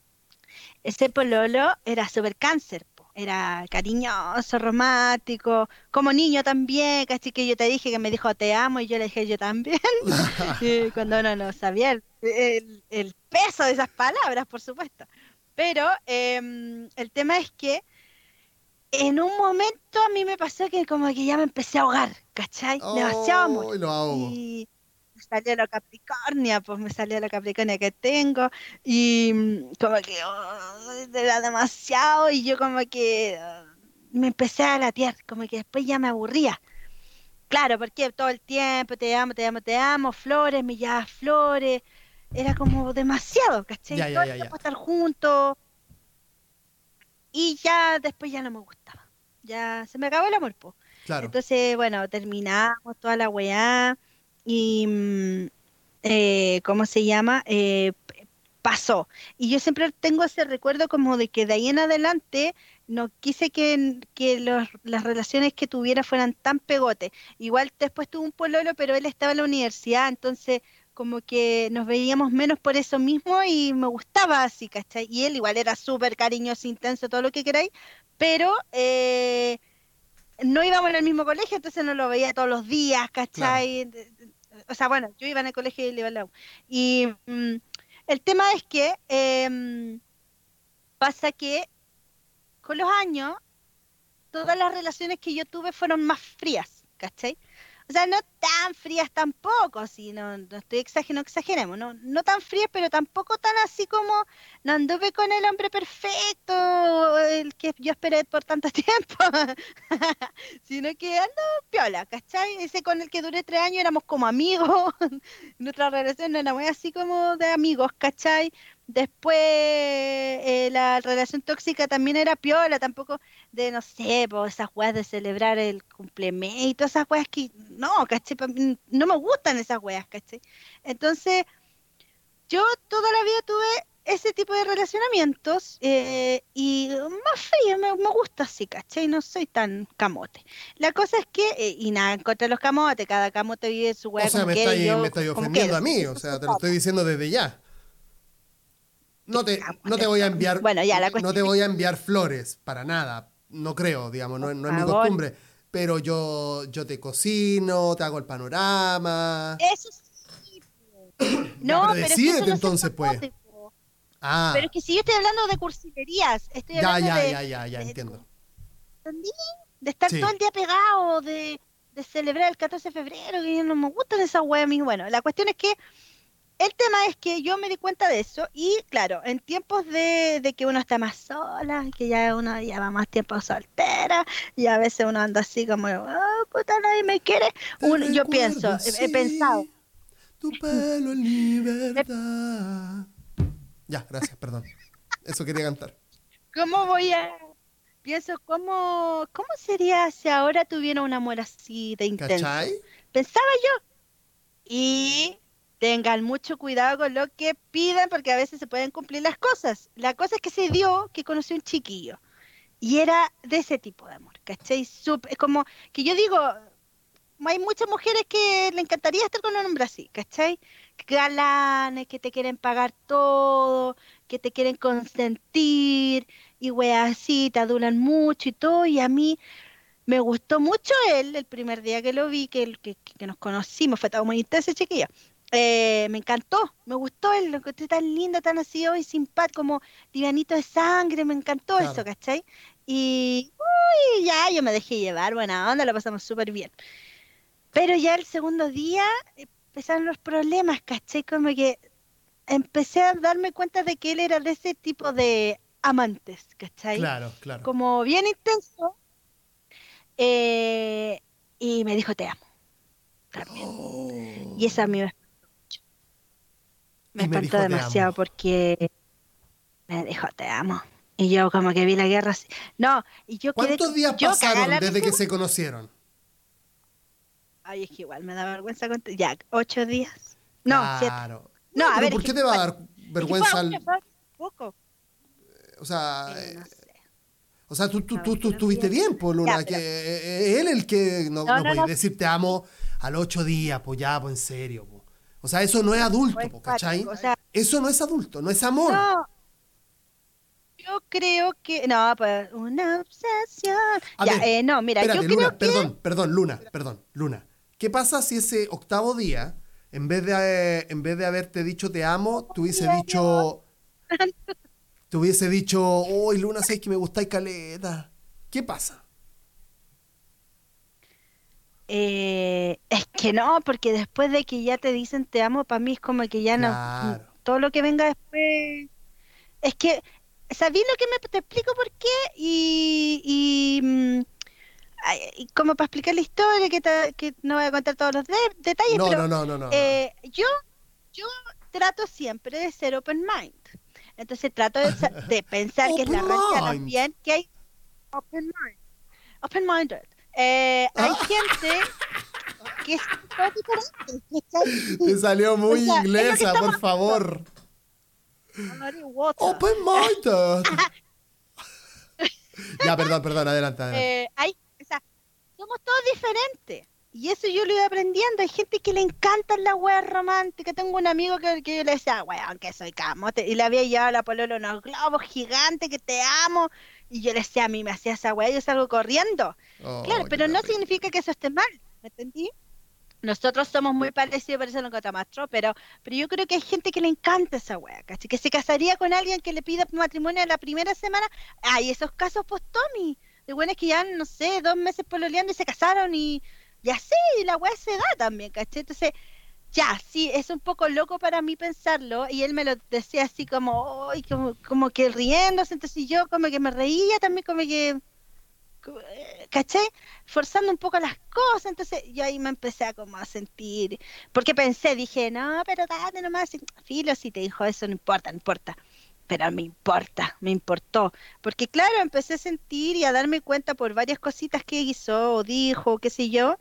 ese pololo era súper cáncer, era cariñoso, romántico, como niño también, casi que yo te dije que me dijo te amo y yo le dije yo también, cuando uno no sabía el, peso de esas palabras, por supuesto. Pero em, el tema es que en un momento a mí me pasó que como que ya me empecé a ahogar, ¿cachai? Demasiado mucho. Y, salió la Capricornia, pues me salió la Capricornia que tengo y mm, como que oh, era demasiado y yo como que oh, me empecé a latear, como que después ya me aburría. Claro, porque todo el tiempo te amo, te amo, te amo, flores, me flores, era como demasiado, ¿cachai? Ya, ya, ya, estar juntos y ya después ya no me gustaba. Ya se me acabó el amor, pues. Claro. Entonces, bueno, terminamos toda la weá y, mm, eh, ¿cómo se llama? Eh, pasó. Y yo siempre tengo ese recuerdo como de que de ahí en adelante no quise que, que las relaciones que tuviera fueran tan pegote. Igual después tuve un pololo, pero él estaba en la universidad, entonces como que nos veíamos menos por eso mismo y me gustaba así, ¿cachai? Y él igual era súper cariñoso, intenso, todo lo que queráis, pero eh, no íbamos en el mismo colegio, entonces no lo veía todos los días, ¿cachai? O sea, bueno, yo iba en el colegio y él iba al Y mm, el tema es que em, pasa que con los años todas las relaciones que yo tuve fueron más frías, ¿cachai? O sea, no tan frías tampoco, si no, estoy exagerando, no exageremos, no, no tan frías, pero tampoco tan así como no anduve con el hombre perfecto, el que yo esperé por tanto tiempo, sino que ando piola, ¿cachai? Ese con el que duré tres años éramos como amigos, nuestra relación no era muy así como de amigos, ¿cachai? Después eh, la relación tóxica también era piola, tampoco de, no sé, pues esas weas de celebrar el cumpleaños y todas esas weas que, no, ¿cachai? No me gustan esas weas, ¿cachai? Entonces, yo toda la vida tuve ese tipo de relacionamientos eh, y más frío, me, gusta así, ¿cachai? No soy tan camote. La cosa es que, eh, y nada, en contra de los camotes, cada camote vive su wea. O sea, me, estoy ofendiendo a mí, o sea, te lo estoy diciendo desde ya. No te, no te voy a enviar. Bueno, ya, la no te voy a enviar flores, para nada. No creo, digamos, no, es mi costumbre. Pero yo, yo te cocino, te hago el panorama. Eso sí. no, pero, decídete entonces, pues. Ah. Pero es que si yo estoy hablando de cursilerías, estoy hablando ya, de. Ya, ya, ya, entiendo. De estar todo el día pegado, de, de celebrar el 14 de febrero, que no me gustan esas weas. Bueno, la cuestión es que el tema es que yo me di cuenta de eso y claro, en tiempos de, que uno está más sola, que ya uno lleva más tiempo soltera y a veces uno anda así como, oh, puta, nadie me quiere, yo pienso, he, pensado. Tu pelo en libertad. ya, gracias, perdón. Eso quería cantar. ¿Cómo voy a...? Pienso, ¿cómo, cómo sería si ahora tuviera un amor así de intenso? ¿Cachai? Pensaba yo. Y tengan mucho cuidado con lo que pidan porque a veces se pueden cumplir las cosas. La cosa es que se dio que conocí un chiquillo y era de ese tipo de amor, ¿cachai? Es como que yo digo, hay muchas mujeres que le encantaría estar con un hombre así, ¿cachai? Galanes, que te quieren pagar todo, que te quieren consentir y weas así, te adulan mucho y todo y a mí me gustó mucho él el primer día que lo vi, que, que, que nos conocimos, fue todo muy intenso chiquillo. Eh, me encantó, me gustó él, lo encontré tan lindo, tan así hoy, simpático, como divanito de sangre, me encantó eso, ¿cachai? Y uy, ya yo me dejé llevar, buena onda, lo pasamos súper bien. Pero ya el segundo día empezaron los problemas, ¿cachai? Como que empecé a darme cuenta de que él era de ese tipo de amantes, ¿cachai? Claro, claro. Como bien intenso. Eh, y me dijo, te amo. Y esa es mi me, espantó demasiado porque me dijo te amo. Y yo como que vi la guerra así. No, y yo ¿Cuántos días pasaron desde que se conocieron? Ay, es que igual me da vergüenza contar. Ya, ocho días. No, claro. No, a ver. ¿Por qué te va a dar vergüenza? Al... Poco. O sea, eh, o sea, tú, tú, tú, tú estuviste bien, pues, Luna. que eh, eh, él el que no, no, no, decir te amo al ocho días, pues ya, pues en serio. O sea, eso no es adulto, ¿cachai? eso no es adulto, no es amor. No. Yo creo que. No, pues. Una obsesión. ya, eh, no, mira, yo creo Perdón, perdón, Luna, perdón, Luna. ¿Qué pasa si ese octavo día, en vez de, eh, en vez de haberte dicho te amo, te hubiese dicho. te hubiese dicho, uy, Luna, sé que me gustáis caleta. ¿Qué pasa? Eh, es que no, porque después de que ya te dicen te amo, para mí es como que ya no. Todo lo que venga después. Es que, ¿sabí lo que me te explico por qué? Y. y mm, como para explicar la historia, que, que no voy a contar todos los detalles, pero no, no, no, eh, yo, yo trato siempre de ser open mind. Entonces trato de, de pensar que es la realidad también, que hay open mind. Open minded. Eh, hay ah. gente que es Te salió muy inglesa, por favor. Open minded. ya, perdón, perdón, adelante. Eh, hay, o sea, somos todos diferentes. Y eso yo lo iba aprendiendo. Hay gente que le encanta la weá romántica. Tengo un amigo que, que yo le decía, weón, que soy camote. Y le había llevado a la pololo unos globos gigantes que te amo. Y yo le decía, a mí me hacía esa weá, yo salgo corriendo. Oh, claro, pero no significa que eso esté mal. ¿Me entendí? Nosotros somos muy parecidos, por eso lo encontramos pero, pero yo creo que hay gente que le encanta esa weá, ¿cachai? Que se casaría con alguien que le pida matrimonio la primera semana. Hay esos casos post-Tommy, de buenas que ya, no sé, dos meses pololeando y se casaron y y así la weá se da también, ¿cachai? Entonces, ya, sí, es un poco loco para mí pensarlo, y él me lo decía así como, como, como que riéndose, entonces yo como que me reía también, como que, ¿cachai? Forzando un poco las cosas, entonces yo ahí me empecé a como a sentir, porque pensé, dije, no, pero date nomás, filo, si te dijo eso, no importa, no importa pero me importa, me importó, porque claro, empecé a sentir y a darme cuenta por varias cositas que hizo o dijo, qué sé yo,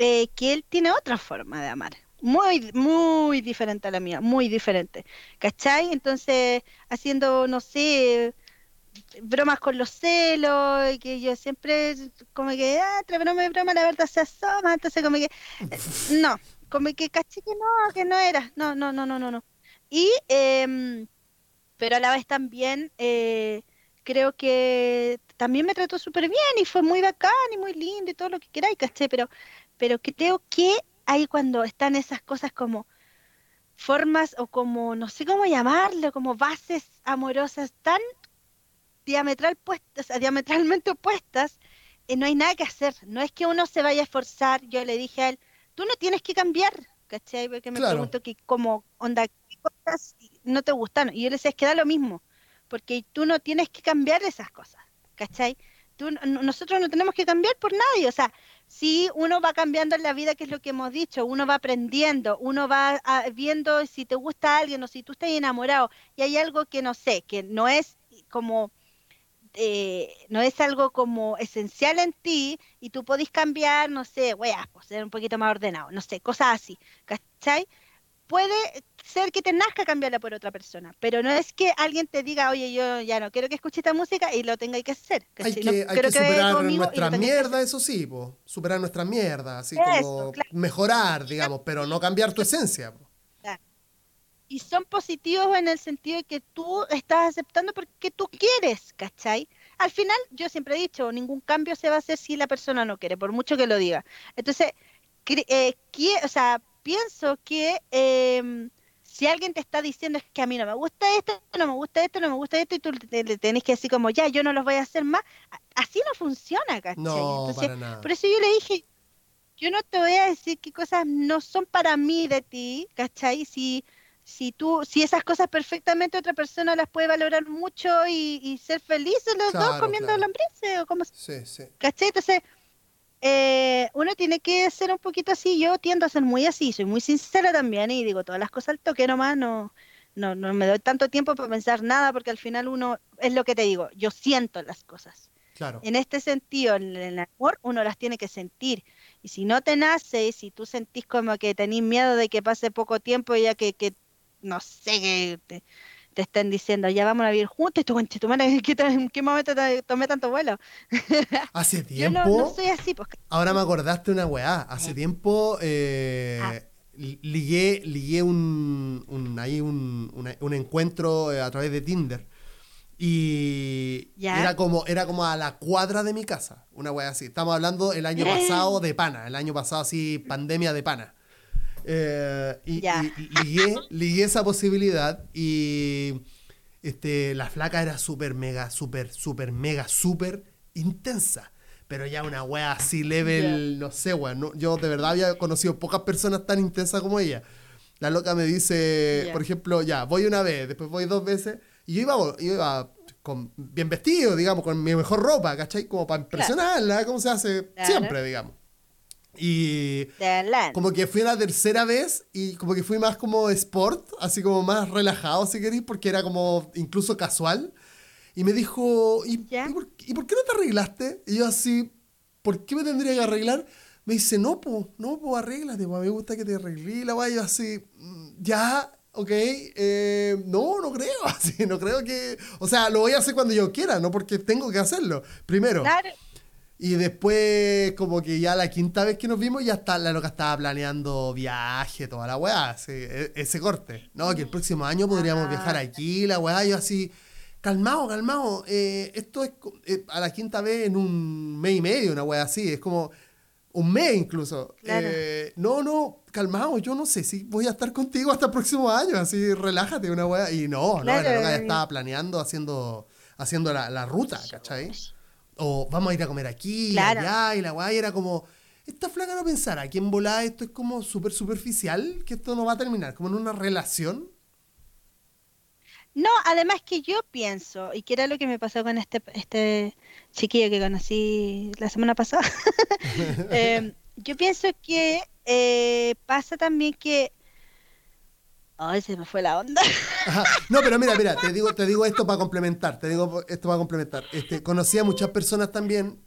eh, que él tiene otra forma de amar, muy, muy diferente a la mía, muy diferente, ¿cachai? Entonces, haciendo, no sé, bromas con los celos, y que yo siempre, como que, ah, entre broma y broma, la verdad se asoma, entonces como que, eh, no, como que caché que no, que no era, no, no, no, no, no, no. Y, eh, pero a la vez también eh, creo que también me trató súper bien y fue muy bacán y muy lindo y todo lo que queráis, ¿caché? Pero, pero creo que ahí cuando están esas cosas como formas o como, no sé cómo llamarlo, como bases amorosas tan diametral puestas, diametralmente opuestas, eh, no hay nada que hacer. No es que uno se vaya a esforzar. Yo le dije a él, tú no tienes que cambiar, ¿cachai? Porque me pregunto que como onda, cosas no te gustan. Y yo le decía, es que da lo mismo, porque tú no tienes que cambiar esas cosas, ¿cachai? Tú, nosotros no tenemos que cambiar por nadie, o sea, si uno va cambiando en la vida, que es lo que hemos dicho, uno va aprendiendo, uno va ah, viendo si te gusta alguien o si tú estás enamorado y hay algo que no sé, que no es como... Eh, no es algo como esencial en ti y tú podés cambiar, no sé, weas, pues ser un poquito más ordenado, no sé, cosas así, ¿cachai? Puede ser que te nazca cambiarla por otra persona, pero no es que alguien te diga, oye, yo ya no quiero que escuche esta música y lo tenga que hacer. Hay que, hay que superar nuestra mierda, eso sí, superar nuestra mierda, así como mejorar, digamos, pero no cambiar tu esencia. Y son positivos en el sentido de que tú estás aceptando porque tú quieres, ¿cachai? Al final, yo siempre he dicho, ningún cambio se va a hacer si la persona no quiere, por mucho que lo diga. Entonces, eh, o sea, pienso que em, si alguien te está diciendo es que a mí no me gusta esto, no me gusta esto, no me gusta esto, y tú le tenés que decir como, ya, yo no los voy a hacer más, así no funciona, ¿cachai? No, para nada. Por eso yo le dije, yo no te voy a decir qué cosas no son para mí de ti, ¿cachai? Si, si tú, si esas cosas perfectamente otra persona las puede valorar mucho y, ser felices los dos comiendo claro. lombrices o como sí, sí. ¿cachai? Entonces, eh, uno tiene que ser un poquito así, yo tiendo a ser muy así, soy muy sincera también y digo todas las cosas al toque nomás, no, no, no me doy tanto tiempo para pensar nada porque al final uno, es lo que te digo, yo siento las cosas. Claro. En este sentido, en el amor, uno las tiene que sentir. Y si no te nace, y si tú sentís como que tenés miedo de que pase poco tiempo, ya que, que no sé, que te, te estén diciendo, ya vamos a vivir juntos, ¿en qué, ¿en qué momento te tomé tanto vuelo? Hace tiempo. Yo no, soy así, pues. Ahora me acordaste una weá. Hace tiempo eh, ah. ligué, ligué un, un, ahí un, un encuentro eh, a través de Tinder. Y era como, era como a la cuadra de mi casa, una weá así. Estamos hablando el año pasado de pana, el año pasado así, pandemia de pana. Eh, y, ligué, esa posibilidad y este, la flaca era súper, mega, súper, súper, mega, súper intensa. Pero ya una wea así level, no sé, wea. yo de verdad había conocido pocas personas tan intensas como ella. La loca me dice, por ejemplo, ya, voy una vez, después voy dos veces. Y yo iba, iba con, bien vestido, digamos, con mi mejor ropa, ¿cachai? Como para impresionarla, como se hace siempre, digamos. Y como que fui la tercera vez y como que fui más como sport, así como más relajado, si queréis, porque era como incluso casual. Y me dijo, ¿y, por, qué no te arreglaste? Y yo así, ¿por qué me tendría que arreglar? Me dice, no, pues, no, pues arréglate, pues, me gusta que te arreglé. La guay, yo así, mm, ya, ok, eh, no, no creo, así, no creo que, o sea, lo voy a hacer cuando yo quiera, no porque tengo que hacerlo, primero. Claro. Y después, como que ya la quinta vez que nos vimos, ya está, la loca estaba planeando viaje, toda la weá, ese, ese corte. No, que el próximo año podríamos viajar ah. aquí, la weá, yo así, calmado, calmado, eh, esto es eh, a la quinta vez en un mes y medio, una weá así, es como un mes incluso. Eh, no, no, calmado, yo no sé si voy a estar contigo hasta el próximo año, así relájate una weá. Y no, no, la loca ya estaba planeando, haciendo, haciendo la, la ruta, ¿cachai? O vamos a ir a comer aquí, y allá, y la guay era como, esta flaca no pensara aquí en volada esto es como súper superficial, que esto no va a terminar, como en una relación. No, además que yo pienso, y que era lo que me pasó con este, este chiquillo que conocí la semana pasada, em, yo pienso que eh, pasa también que Ay, se me fue la onda. No, pero mira, mira, te digo, te digo esto para complementar, te digo esto para complementar. Este, conocí a muchas personas también,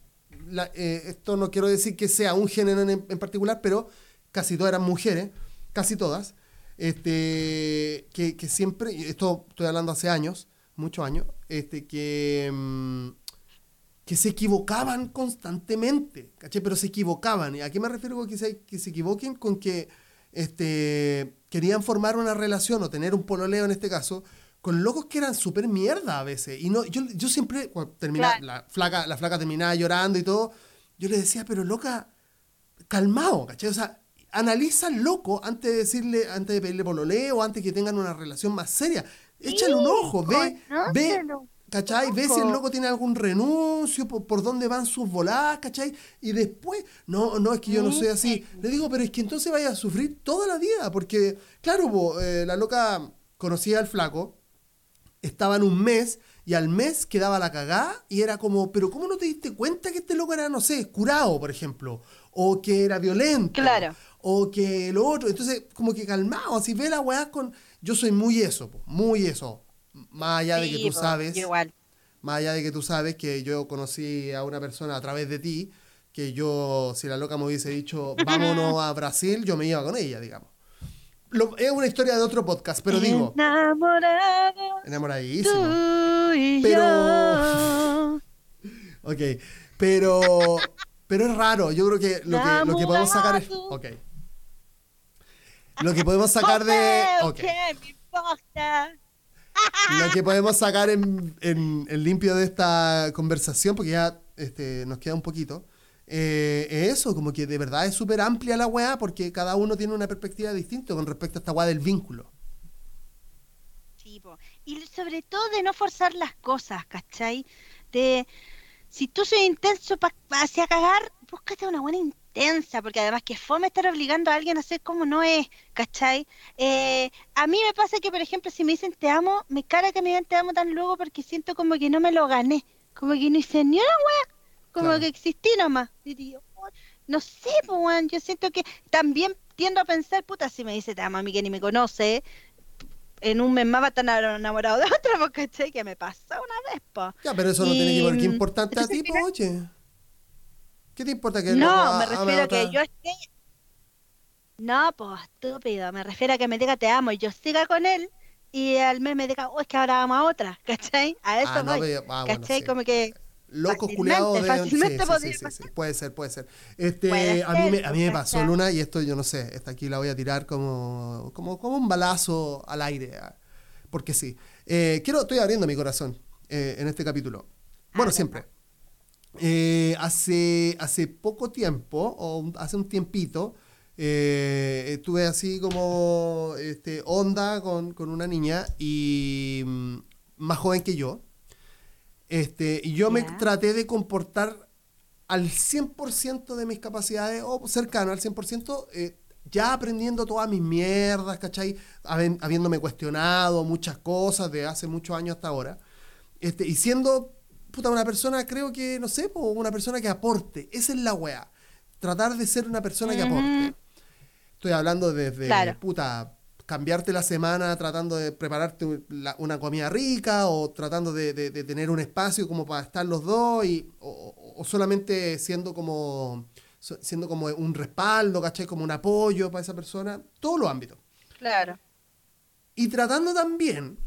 eh, esto no quiero decir que sea un género en, particular, pero casi todas eran mujeres, casi todas, este, que, que, siempre, esto estoy hablando hace años, muchos años, este, que, mm, que se equivocaban constantemente, ¿caché? Pero se equivocaban. ¿Y a qué me refiero con que se, que se equivoquen? Con que este, querían formar una relación o tener un pololeo en este caso con locos que eran súper mierda a veces. Y no, yo, yo siempre, cuando terminaba, la, flaca, la flaca terminaba llorando y todo, yo le decía, pero loca, calmado, ¿cachai? O sea, analiza loco antes de decirle, antes de pedirle pololeo, antes que tengan una relación más seria. Échale un ojo, ve, ve, ¿Cachai? Ve si el loco tiene algún renuncio, por, dónde van sus voladas, ¿cachai? Y después, no, no, es que yo no soy así. Le digo, pero es que entonces vaya a sufrir toda la vida, porque, claro, eh, la loca conocía al flaco, estaba en un mes, y al mes quedaba la cagada, y era como, pero ¿cómo no te diste cuenta que este loco era, no sé, curado, por ejemplo? O que era violento. Claro. O que lo otro. Entonces, como que calmado, así ve la weá con. Yo soy muy eso, muy eso más allá de que tú sabes, igual. más allá de que tú sabes que yo conocí a una persona a través de ti, que yo, si la loca me hubiese dicho, vámonos a Brasil, yo me iba con ella, digamos. es una historia de otro podcast, pero digo. Enamorado. Enamoradísimo. pero. ok. Pero. Pero es raro. Yo creo que lo que, lo que podemos sacar es. Ok. Lo que podemos sacar de. Ok. Lo que podemos sacar en, limpio de esta conversación, porque ya este, nos queda un poquito, eh, es eso, como que de verdad es súper amplia la weá, porque cada uno tiene una perspectiva distinta con respecto a esta weá del vínculo. Sí, y sobre todo de no forzar las cosas, ¿cachai? De, si tú soy intenso para hacia cagar, búscate una buena tensa, porque además que fome estar obligando a alguien a hacer como no es, ¿cachai? Eh, a mí me pasa que, por ejemplo, si me dicen te amo, me cara que me digan te amo tan luego porque siento como que no me lo gané, como que no hice ni una wea, como que existí nomás. Y no sé, pues, yo siento que también tiendo a pensar, puta, si me dice te amo a mí que ni me conoce, en un mes más va a estar enamorado de otra, pues, ¿cachai? Que me pasa una vez, pues. Ya, pero eso no tiene que ver qué importante a ti, pues, oye. ¿Qué te importa que No, me refiero a que yo esté. No, pues estúpido. Me refiero a que me diga te amo y yo siga con él y al mes me diga, oh, es que ahora vamos a otra. ¿Cachai? A eso ah, voy. Ah, ¿Cachai? Como que. Loco culiado de. Fácilmente sí, sí, sí, Puede ser, puede ser. Este, a, mí me, a mí me pasó Luna y esto yo no sé. Esta aquí la voy a tirar como, como, como un balazo al aire. Ah, porque sí. Eh, quiero, estoy abriendo mi corazón eh, en este capítulo. Bueno, siempre. Eh, hace, hace poco tiempo, o hace un tiempito, eh, estuve así como este, onda con, una niña y mm, más joven que yo. Este, y yo me traté de comportar al 100% de mis capacidades, o cercano al 100%, eh, ya aprendiendo todas mis mierdas, ¿cachai? Habiéndome cuestionado muchas cosas de hace muchos años hasta ahora. Este, y siendo puta, una persona, creo que, no sé, una persona que aporte. Esa es la weá. Tratar de ser una persona que aporte. Estoy hablando desde, puta, cambiarte la semana tratando de prepararte una comida rica o tratando de, tener un espacio como para estar los dos y, o, solamente siendo como siendo como un respaldo, ¿cachai? Como un apoyo para esa persona, todos los ámbitos. Claro. Y tratando también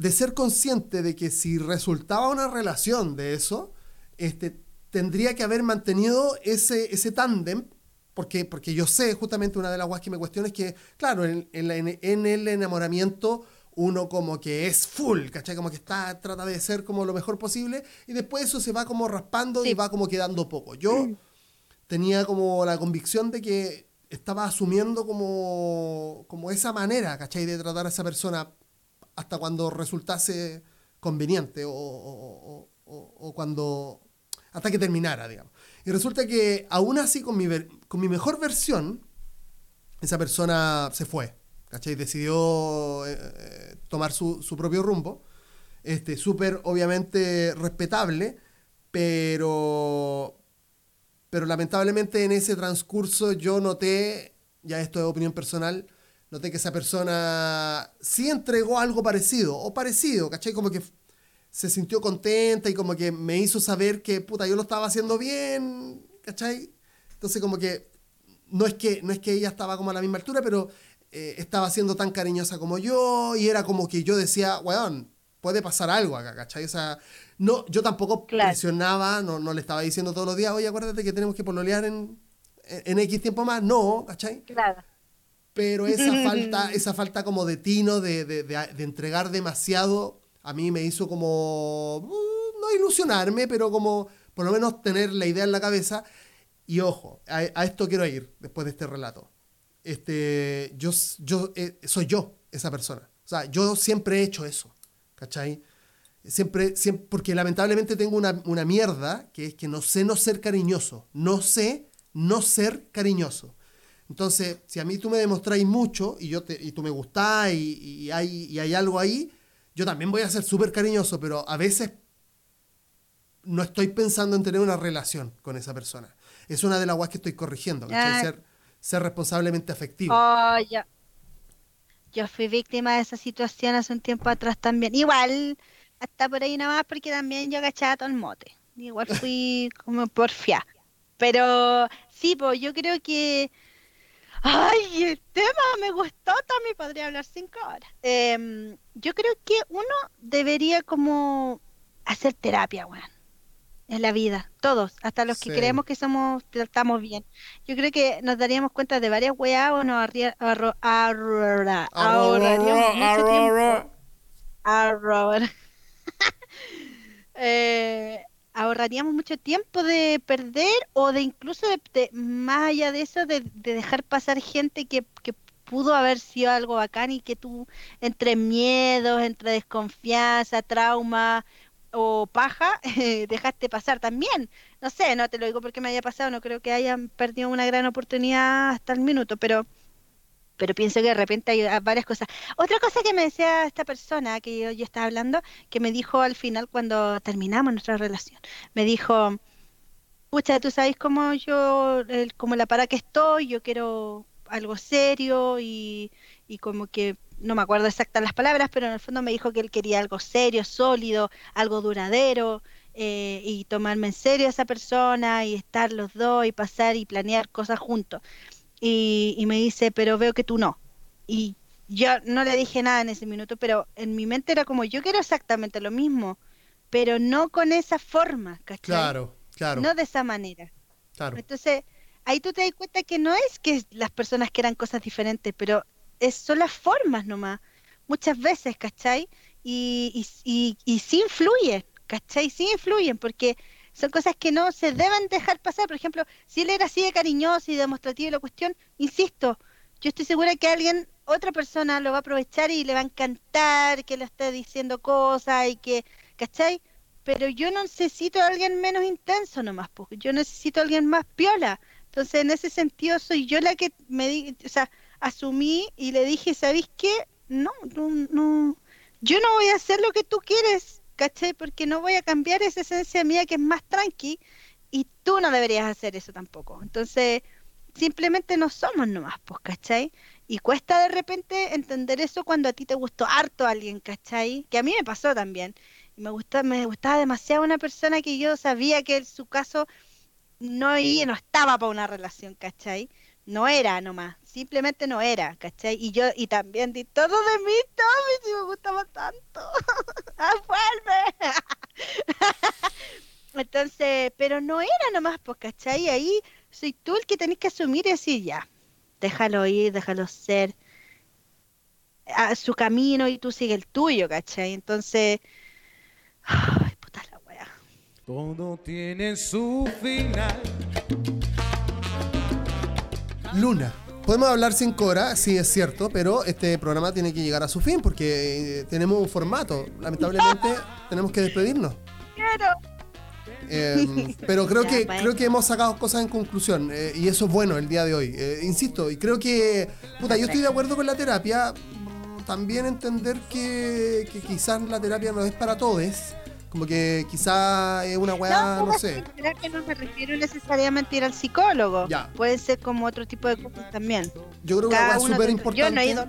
de ser consciente de que si resultaba una relación de eso, este, tendría que haber mantenido ese, ese tándem, porque, porque yo sé, justamente una de las guas que me cuestiono es que, claro, en, en, el enamoramiento uno como que es full, ¿cachai? Como que está, trata de ser como lo mejor posible y después eso se va como raspando y va como quedando poco. Yo tenía como la convicción de que estaba asumiendo como, como esa manera, ¿cachai? De tratar a esa persona hasta cuando resultase conveniente o, cuando... hasta que terminara, digamos. Y resulta que aún así con mi, con mi mejor versión, esa persona se fue, ¿cachai? Decidió eh, eh, tomar su, su, propio rumbo, este, súper obviamente respetable, pero, pero lamentablemente en ese transcurso yo noté, ya esto es opinión personal, noté que esa persona sí entregó algo parecido, o parecido, ¿cachai? Como que se sintió contenta y como que me hizo saber que, puta, yo lo estaba haciendo bien, ¿cachai? Entonces como que no es que, no es que ella estaba como a la misma altura, pero eh, estaba siendo tan cariñosa como yo y era como que yo decía, weón, puede pasar algo acá, ¿cachai? O sea, no, yo tampoco presionaba, no, no le estaba diciendo todos los días, oye, acuérdate que tenemos que pololear en, en, en X tiempo más, no, ¿cachai? Claro pero esa falta, esa falta como de tino, de, de, de, entregar demasiado, a mí me hizo como, uh, no ilusionarme, pero como por lo menos tener la idea en la cabeza. Y ojo, a, esto quiero ir después de este relato. Este, yo, yo eh, soy yo esa persona. O sea, yo siempre he hecho eso, ¿cachai? Siempre, siempre porque lamentablemente tengo una, una mierda que es que no sé no ser cariñoso. No sé no ser cariñoso. Entonces, si a mí tú me demostráis mucho y, yo te, y tú me gustás y, hay, hay algo ahí, yo también voy a ser súper cariñoso, pero a veces no estoy pensando en tener una relación con esa persona. Es una de las guas que estoy corrigiendo, ser, ser responsablemente afectivo. Oh, ya. Yo fui víctima de esa situación hace un tiempo atrás también. Igual, hasta por ahí nada más, porque también yo agachaba todo el mote. Igual fui como porfia. Pero sí, pues yo creo que Ay, el tema me gustó, también podría hablar cinco horas. Em, yo creo que uno debería como hacer terapia, weón. En la vida, todos, hasta los que creemos que somos, estamos bien. Yo creo que nos daríamos cuenta de varias weas o nos ahorraríamos mucho tiempo. eh, ahorraríamos mucho tiempo de perder o de incluso de, más allá de eso de, dejar pasar gente que, que, pudo haber sido algo bacán y que tú entre miedos, entre desconfianza, trauma o paja dejaste pasar también. No sé, no te lo digo porque me haya pasado, no creo que hayan perdido una gran oportunidad hasta el minuto, pero pero pienso que de repente hay varias cosas. Otra cosa que me decía esta persona que yo, estaba hablando, que me dijo al final cuando terminamos nuestra relación, me dijo, pucha, tú sabes cómo yo, como la para que estoy, yo quiero algo serio y, y como que no me acuerdo exactas las palabras, pero en el fondo me dijo que él quería algo serio, sólido, algo duradero. Eh, y tomarme en serio a esa persona y estar los dos y pasar y planear cosas juntos y, me dice, pero veo que tú no. Y yo no le dije nada en ese minuto, pero en mi mente era como, yo quiero exactamente lo mismo, pero no con esa forma, ¿cachai? Claro, claro. No de esa manera. Claro. Entonces, ahí tú te das cuenta que no es que las personas quieran cosas diferentes, pero es, son las formas nomás, muchas veces, ¿cachai? Y, y, y, y sí influye, ¿cachai? Sí influyen, porque son cosas que no se deben dejar pasar. Por ejemplo, si él era así de cariñoso y demostrativo de la cuestión, insisto, yo estoy segura que alguien, otra persona lo va a aprovechar y le va a encantar que le esté diciendo cosas y que, ¿cachai? Pero yo necesito a alguien menos intenso nomás, porque yo necesito a alguien más piola. Entonces, en ese sentido, soy yo la que me di, o sea, asumí y le dije, ¿sabéis qué? No, no, no, yo no voy a hacer lo que tú quieres ¿cachai? Porque no voy a cambiar esa esencia mía que es más tranqui y tú no deberías hacer eso tampoco. Entonces, simplemente no somos nomás, pues, ¿cachai? Y cuesta de repente entender eso cuando a ti te gustó harto alguien, ¿cachai? Que a mí me pasó también. Y me, gusta, me gustaba demasiado una persona que yo sabía que en su caso no, no estaba para una relación, ¿cachai? No era nomás, simplemente no era, ¿cachai? Y yo, y también di todo de mí, Tommy, si me gustaba tanto. ¡Ah, vuelve! Entonces, pero no era nomás, pues, ¿cachai? Ahí soy tú el que tenés que asumir y decir, ya, déjalo ir, déjalo ser a su camino y tú sigue el tuyo, ¿cachai? Entonces, ay, puta la wea. Todo tiene su final. Luna. Podemos hablar sin Cora, sí es cierto, pero este programa tiene que llegar a su fin porque eh, tenemos un formato. Lamentablemente tenemos que despedirnos. Em, pero creo que creo que hemos sacado cosas en conclusión eh, y eso es bueno el día de hoy. Eh, insisto, y creo que, puta, yo estoy de acuerdo con la terapia. También entender que, que quizás la terapia no es para todos como que quizá es una weá, no, sé. que no me refiero necesariamente ir al psicólogo. Puede ser como otro tipo de cosas también. Yo creo que una weá súper importante. Yo no he ido.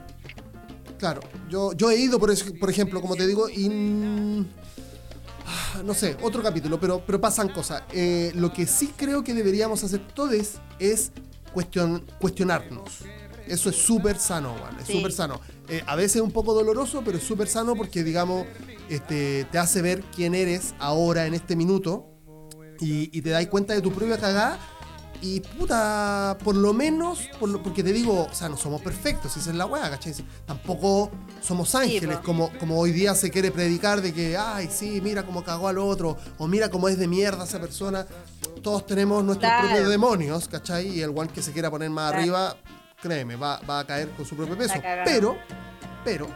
Claro, yo, yo he ido, por, por ejemplo, como te digo, y ah, no sé, otro capítulo, pero, pero pasan cosas. Eh, lo que sí creo que deberíamos hacer todos es cuestion, cuestionarnos. Eso es súper sano, Juan, es súper sano. Eh, a veces un poco doloroso, pero es súper sano porque, digamos, este, te hace ver quién eres ahora en este minuto y, te das cuenta de tu propia cagada. Y puta, por lo menos, por porque te digo, o sea, no somos perfectos, esa es la weá, ¿cachai? Tampoco somos ángeles, como, como hoy día se quiere predicar de que, ay, sí, mira cómo cagó al otro, o mira cómo es de mierda esa persona. Todos tenemos nuestros propios demonios, ¿cachai? Y el one que se quiera poner más arriba, créeme, va, va a caer con su propio peso. Pero, pero,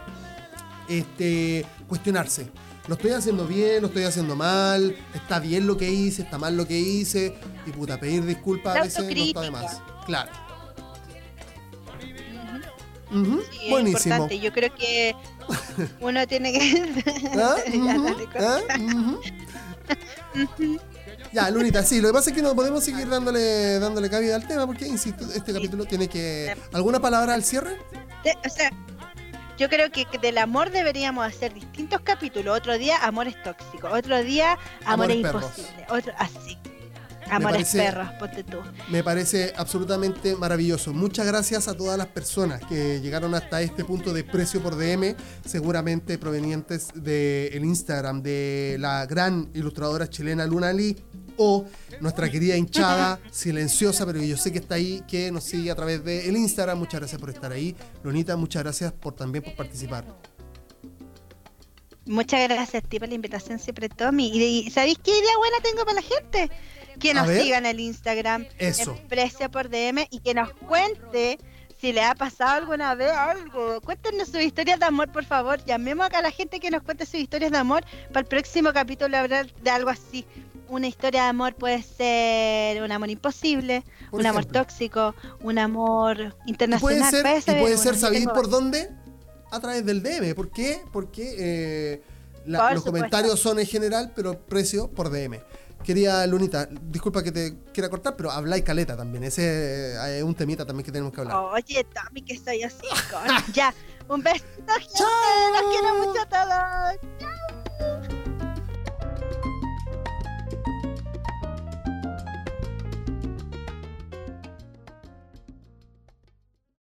este, cuestionarse. Lo estoy haciendo bien, lo estoy haciendo mal, está bien lo que hice, está mal lo que hice, y puta, pedir disculpas a veces no está de más. Claro. Buenísimo. Yo creo que uno tiene que. ¿Ah? ¿Ah? Ya, Lunita, sí, lo que pasa es que no podemos seguir dándole, dándole cabida al tema porque, insisto, este capítulo tiene que. ¿Alguna palabra al cierre? o sea, yo creo que del amor deberíamos hacer distintos capítulos. Otro día, amor es tóxico. Otro día, amor, es imposible. Otro, así. Amores perros, ponte tú. Me parece absolutamente maravilloso. Muchas gracias a todas las personas que llegaron hasta este punto de precio por DM, seguramente provenientes del Instagram de la gran ilustradora chilena Luna Lee o nuestra querida hinchada silenciosa, pero que yo sé que está ahí, que nos sigue a través del Instagram. Muchas gracias por estar ahí. Lonita, muchas gracias por también por participar. Muchas gracias a ti por la invitación siempre, Tommy. ¿Y, sabéis qué idea buena tengo para la gente? Que nos sigan en el Instagram, Eso. Precio por DM y que nos cuente si le ha pasado alguna vez algo. Cuéntenos sus historias de amor, por favor. Llamemos acá a la gente que nos cuente sus historias de amor para el próximo capítulo hablar de algo así una historia de amor puede ser un amor imposible, un amor tóxico, un amor internacional. Puede ser, puede ser, ¿sabéis por dónde? A través del DM. ¿Por qué? Porque eh, los comentarios son en general, pero precio por DM. Quería, Lunita, disculpa que te quiera cortar, pero habláis caleta también. Ese eh, es un temita también que tenemos que hablar. Oye, Tommy, que estoy así. ya, un besito, gente. Los quiero mucho a todos.